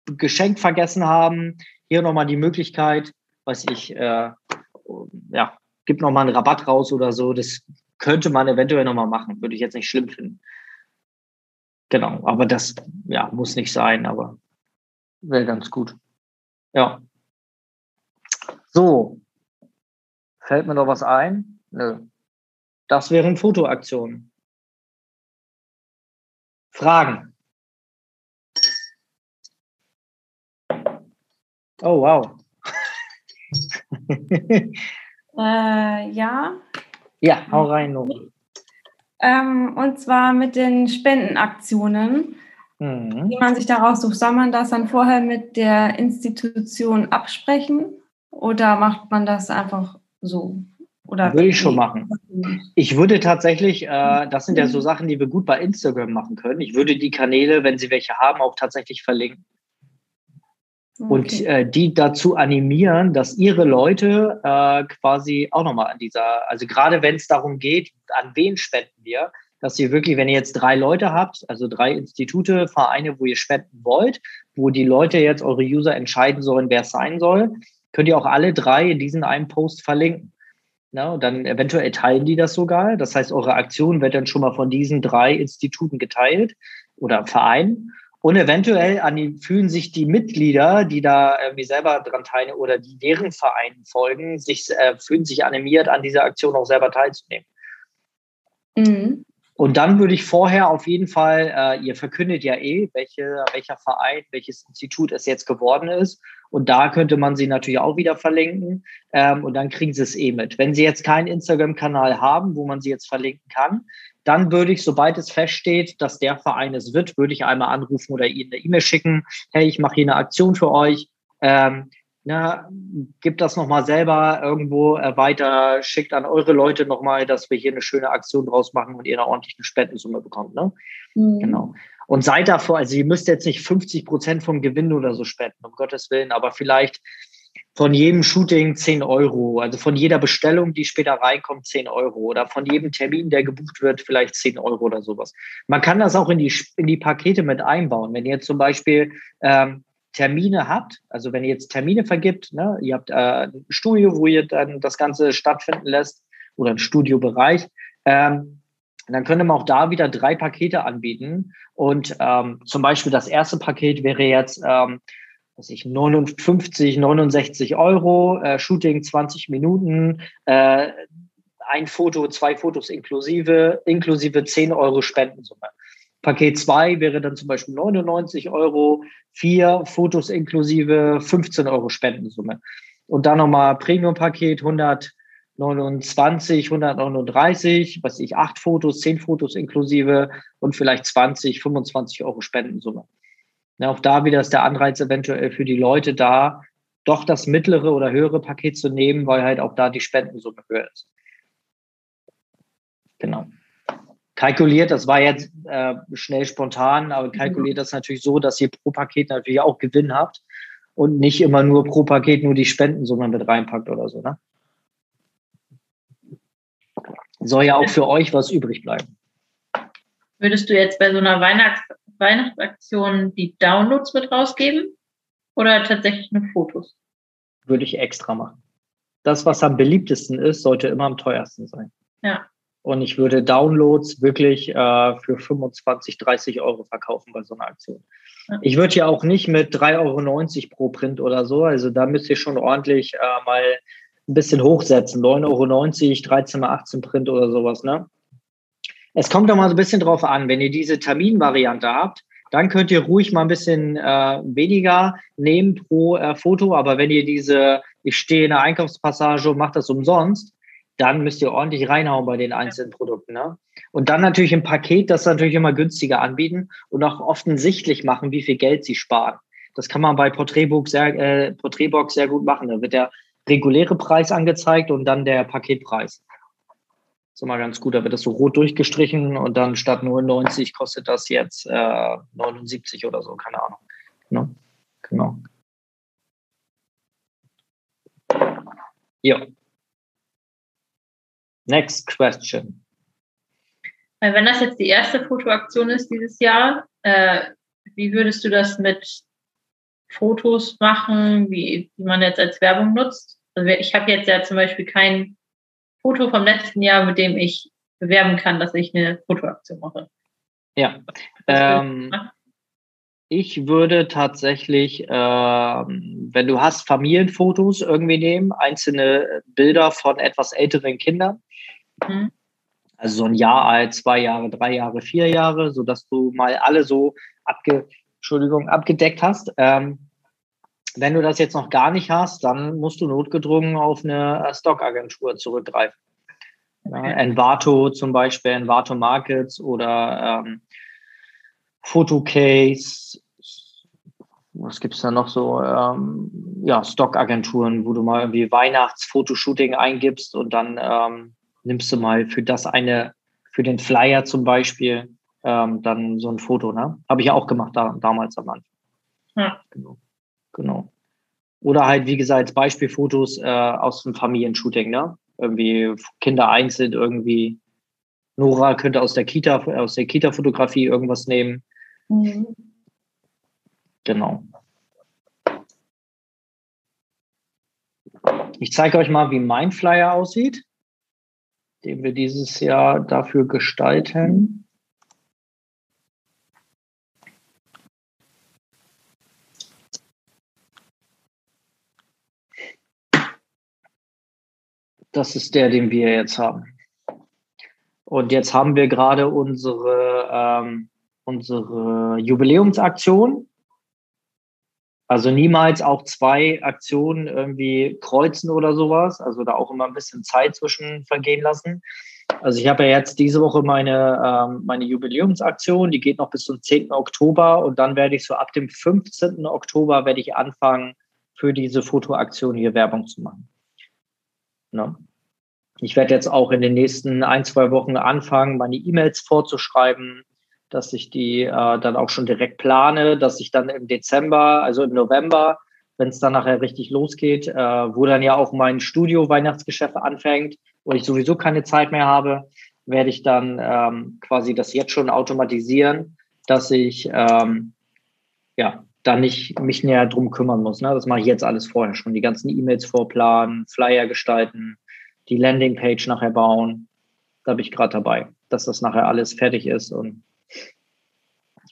Geschenk vergessen haben, hier noch mal die Möglichkeit, weiß ich, äh, ja, gibt noch mal einen Rabatt raus oder so. Das könnte man eventuell noch mal machen, würde ich jetzt nicht schlimm finden. Genau, aber das ja, muss nicht sein, aber wäre ganz gut. Ja. So. Fällt mir noch was ein? Nö. Das wären Fotoaktionen. Fragen? Oh, wow. [laughs]
äh, ja.
Ja, hau rein, Nora.
Ähm, und zwar mit den Spendenaktionen. mhm. die man sich daraus sucht. Soll man das dann vorher mit der Institution absprechen oder macht man das einfach so?
Oder würde ich schon machen. Ich würde tatsächlich, äh, das sind ja so Sachen, die wir gut bei Instagram machen können. Ich würde die Kanäle, wenn Sie welche haben, auch tatsächlich verlinken. Okay. Und äh, die dazu animieren, dass ihre Leute äh, quasi auch nochmal an dieser, also gerade wenn es darum geht, an wen spenden wir, dass ihr wirklich, wenn ihr jetzt drei Leute habt, also drei Institute, Vereine, wo ihr spenden wollt, wo die Leute jetzt eure User entscheiden sollen, wer es sein soll, könnt ihr auch alle drei in diesen einen Post verlinken. Na, und dann eventuell teilen die das sogar. Das heißt, eure Aktion wird dann schon mal von diesen drei Instituten geteilt oder Vereinen. Und eventuell die, fühlen sich die Mitglieder, die da irgendwie selber dran teilnehmen oder die deren Vereinen folgen, sich, äh, fühlen sich animiert, an dieser Aktion auch selber teilzunehmen. Mhm. Und dann würde ich vorher auf jeden Fall, äh, ihr verkündet ja eh, welche, welcher Verein, welches Institut es jetzt geworden ist. Und da könnte man sie natürlich auch wieder verlinken. Ähm, und dann kriegen sie es eh mit. Wenn sie jetzt keinen Instagram-Kanal haben, wo man sie jetzt verlinken kann, dann würde ich, sobald es feststeht, dass der Verein es wird, würde ich einmal anrufen oder ihnen eine E-Mail schicken. Hey, ich mache hier eine Aktion für euch. Ähm, na, gibt das nochmal selber irgendwo äh, weiter, schickt an eure Leute nochmal, dass wir hier eine schöne Aktion draus machen und ihr eine ordentliche Spendensumme bekommt. Ne? Mhm. Genau. Und seid davor, also ihr müsst jetzt nicht 50 Prozent vom Gewinn oder so spenden, um Gottes Willen, aber vielleicht von jedem Shooting 10 Euro, also von jeder Bestellung, die später reinkommt, 10 Euro oder von jedem Termin, der gebucht wird, vielleicht 10 Euro oder sowas. Man kann das auch in die, in die Pakete mit einbauen. Wenn ihr zum Beispiel ähm, Termine habt, also wenn ihr jetzt Termine vergibt, ne, ihr habt äh, ein Studio, wo ihr dann das Ganze stattfinden lässt oder ein Studiobereich, ähm, dann könnte man auch da wieder drei Pakete anbieten. Und ähm, zum Beispiel das erste Paket wäre jetzt ähm, was ich 59, 69 Euro, äh, Shooting 20 Minuten, äh, ein Foto, zwei Fotos inklusive, inklusive 10 Euro Spendensumme. Paket 2 wäre dann zum Beispiel 99 Euro, vier Fotos inklusive 15 Euro Spendensumme. Und dann nochmal Premium-Paket 129, 139, was ich, acht Fotos, zehn Fotos inklusive und vielleicht 20, 25 Euro Spendensumme. Ja, auch da wieder ist der Anreiz eventuell für die Leute da, doch das mittlere oder höhere Paket zu nehmen, weil halt auch da die Spendensumme höher ist. Genau. Kalkuliert, das war jetzt äh, schnell spontan, aber kalkuliert das natürlich so, dass ihr pro Paket natürlich auch Gewinn habt und nicht immer nur pro Paket nur die Spendensumme mit reinpackt oder so. Ne? Soll ja auch für euch was übrig bleiben.
Würdest du jetzt bei so einer Weihnachts Weihnachtsaktion die Downloads mit rausgeben oder tatsächlich nur Fotos?
Würde ich extra machen. Das, was am beliebtesten ist, sollte immer am teuersten sein.
Ja.
Und ich würde Downloads wirklich äh, für 25, 30 Euro verkaufen bei so einer Aktion. Ja. Ich würde ja auch nicht mit 3,90 Euro pro Print oder so, also da müsst ihr schon ordentlich äh, mal ein bisschen hochsetzen. 9,90 Euro, 13 mal 18 Print oder sowas, ne? Es kommt doch mal so ein bisschen drauf an, wenn ihr diese Terminvariante habt, dann könnt ihr ruhig mal ein bisschen äh, weniger nehmen pro äh, Foto. Aber wenn ihr diese, ich stehe in der Einkaufspassage und mache das umsonst, dann müsst ihr ordentlich reinhauen bei den einzelnen Produkten. Ne? Und dann natürlich im Paket das natürlich immer günstiger anbieten und auch offensichtlich machen, wie viel Geld sie sparen. Das kann man bei Porträtbox sehr, äh, Porträtbox sehr gut machen. Da wird der reguläre Preis angezeigt und dann der Paketpreis ist immer ganz gut. Da wird das so rot durchgestrichen und dann statt 99 kostet das jetzt äh, 79 oder so, keine Ahnung. Ne? Genau. Ja. Next question.
Wenn das jetzt die erste Fotoaktion ist dieses Jahr, äh, wie würdest du das mit Fotos machen, wie, wie man jetzt als Werbung nutzt? Also ich habe jetzt ja zum Beispiel kein Foto vom letzten Jahr, mit dem ich bewerben kann, dass ich eine Fotoaktion mache.
Ja. Ähm, ich würde tatsächlich, ähm, wenn du hast, Familienfotos irgendwie nehmen, einzelne Bilder von etwas älteren Kindern. Mhm. Also so ein Jahr alt, zwei Jahre, drei Jahre, vier Jahre, sodass du mal alle so abge, Entschuldigung, abgedeckt hast. Ähm, wenn du das jetzt noch gar nicht hast, dann musst du notgedrungen auf eine Stockagentur zurückgreifen. Ja, Envato zum Beispiel, Envato Markets oder ähm, Fotocase, was gibt's da noch so? Ähm, ja, Stockagenturen, wo du mal irgendwie Weihnachtsfotoshooting eingibst und dann ähm, nimmst du mal für das eine, für den Flyer zum Beispiel, ähm, dann so ein Foto, ne? Habe ich ja auch gemacht da, damals am Anfang. Ja. Genau. Genau. Oder halt, wie gesagt, Beispielfotos äh, aus dem Familienshooting, ne? Irgendwie Kinder einzeln irgendwie. Nora könnte aus der Kita, aus der Kita-Fotografie irgendwas nehmen. Mhm. Genau. Ich zeige euch mal, wie mein Flyer aussieht, den wir dieses Jahr dafür gestalten. Das ist der, den wir jetzt haben. Und jetzt haben wir gerade unsere, ähm, unsere Jubiläumsaktion. Also niemals auch zwei Aktionen irgendwie kreuzen oder sowas. Also da auch immer ein bisschen Zeit zwischen vergehen lassen. Also ich habe ja jetzt diese Woche meine, ähm, meine Jubiläumsaktion, die geht noch bis zum 10. Oktober und dann werde ich so ab dem 15. Oktober werde ich anfangen, für diese Fotoaktion hier Werbung zu machen. Ne? Ich werde jetzt auch in den nächsten ein, zwei Wochen anfangen, meine E-Mails vorzuschreiben, dass ich die äh, dann auch schon direkt plane, dass ich dann im Dezember, also im November, wenn es dann nachher richtig losgeht, äh, wo dann ja auch mein Studio-Weihnachtsgeschäft anfängt und ich sowieso keine Zeit mehr habe, werde ich dann ähm, quasi das jetzt schon automatisieren, dass ich ähm, ja da nicht mich näher drum kümmern muss. Ne? Das mache ich jetzt alles vorher schon. Die ganzen E-Mails vorplanen, Flyer gestalten, die Landingpage nachher bauen. Da bin ich gerade dabei, dass das nachher alles fertig ist. Und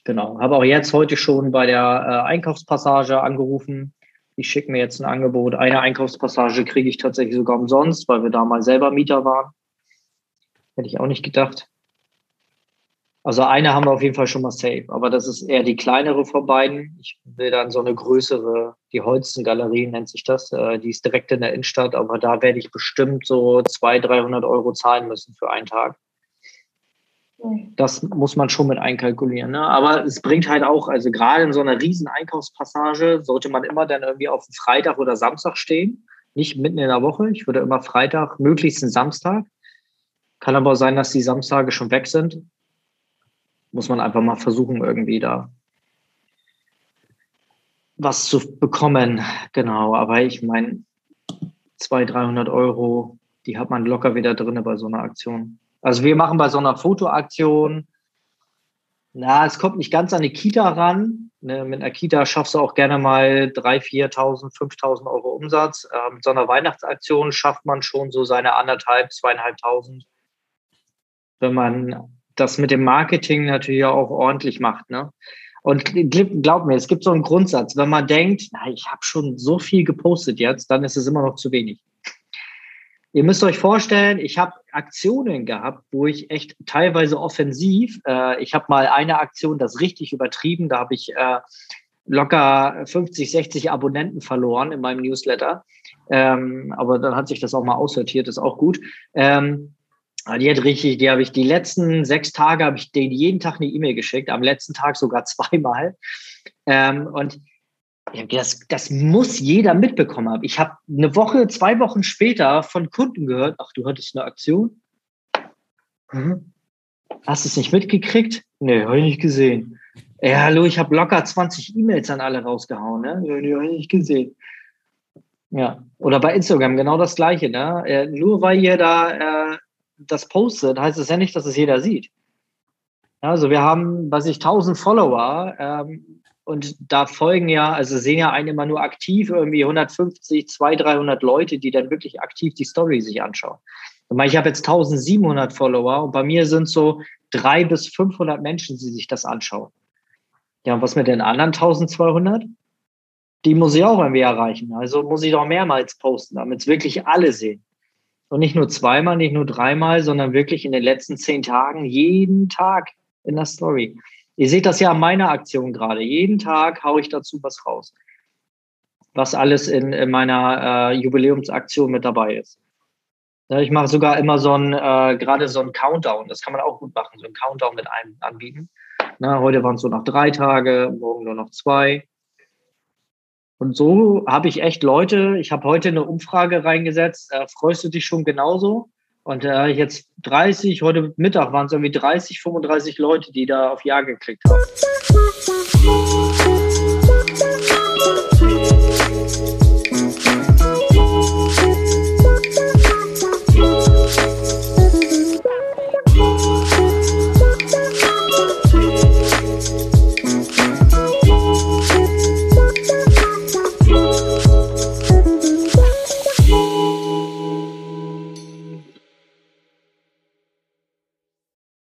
genau, habe auch jetzt heute schon bei der äh, Einkaufspassage angerufen. Ich schicke mir jetzt ein Angebot. Eine Einkaufspassage kriege ich tatsächlich sogar umsonst, weil wir da mal selber Mieter waren. Hätte ich auch nicht gedacht. Also eine haben wir auf jeden Fall schon mal safe, aber das ist eher die kleinere von beiden. Ich will dann so eine größere, die Holzengalerie nennt sich das, äh, die ist direkt in der Innenstadt, aber da werde ich bestimmt so 200, 300 Euro zahlen müssen für einen Tag. Das muss man schon mit einkalkulieren. Ne? Aber es bringt halt auch, also gerade in so einer riesen Einkaufspassage sollte man immer dann irgendwie auf Freitag oder Samstag stehen. Nicht mitten in der Woche. Ich würde immer Freitag, möglichst einen Samstag. Kann aber sein, dass die Samstage schon weg sind muss man einfach mal versuchen, irgendwie da was zu bekommen. Genau, aber ich meine, 200, 300 Euro, die hat man locker wieder drin bei so einer Aktion. Also wir machen bei so einer Fotoaktion, na, es kommt nicht ganz an die Kita ran. Ne, mit einer Kita schaffst du auch gerne mal 3.000, 4.000, 5.000 Euro Umsatz. Äh, mit so einer Weihnachtsaktion schafft man schon so seine anderthalb, zweieinhalbtausend. Wenn man das mit dem Marketing natürlich auch ordentlich macht. Ne? Und glaub mir, es gibt so einen Grundsatz, wenn man denkt, na, ich habe schon so viel gepostet jetzt, dann ist es immer noch zu wenig. Ihr müsst euch vorstellen, ich habe Aktionen gehabt, wo ich echt teilweise offensiv, äh, ich habe mal eine Aktion, das richtig übertrieben, da habe ich äh, locker 50, 60 Abonnenten verloren in meinem Newsletter. Ähm, aber dann hat sich das auch mal aussortiert, ist auch gut. Ähm, die hat richtig, die habe ich die letzten sechs Tage habe ich denen jeden Tag eine E-Mail geschickt, am letzten Tag sogar [laughs] zweimal. Ähm, und das, das muss jeder mitbekommen haben. Ich habe eine Woche, zwei Wochen später von Kunden gehört, ach, du hattest eine Aktion? Mhm. Hast du es nicht mitgekriegt? Nee, habe ich nicht gesehen. Ja, hallo, ich habe locker 20 E-Mails an alle rausgehauen, ne? Nee, habe ich nicht gesehen. Ja, oder bei Instagram genau das Gleiche, ne? Äh, nur weil ihr da äh, das postet, heißt es ja nicht, dass es jeder sieht. Also wir haben, was ich, 1000 Follower ähm, und da folgen ja, also sehen ja einen immer nur aktiv, irgendwie 150, 200, 300 Leute, die dann wirklich aktiv die Story sich anschauen. Ich habe jetzt 1700 Follower und bei mir sind so drei bis 500 Menschen, die sich das anschauen. Ja, und was mit den anderen 1200? Die muss ich auch irgendwie erreichen. Also muss ich doch mehrmals posten, damit es wirklich alle sehen. Und nicht nur zweimal, nicht nur dreimal, sondern wirklich in den letzten zehn Tagen, jeden Tag in der Story. Ihr seht das ja an meiner Aktion gerade. Jeden Tag haue ich dazu was raus. Was alles in, in meiner äh, Jubiläumsaktion mit dabei ist. Ja, ich mache sogar immer so ein, äh, gerade so ein Countdown. Das kann man auch gut machen, so ein Countdown mit einem anbieten. Na, heute waren es so noch drei Tage, morgen nur noch zwei. Und so habe ich echt Leute, ich habe heute eine Umfrage reingesetzt, äh, freust du dich schon genauso? Und äh, jetzt 30, heute Mittag waren es irgendwie 30, 35 Leute, die da auf Ja geklickt haben.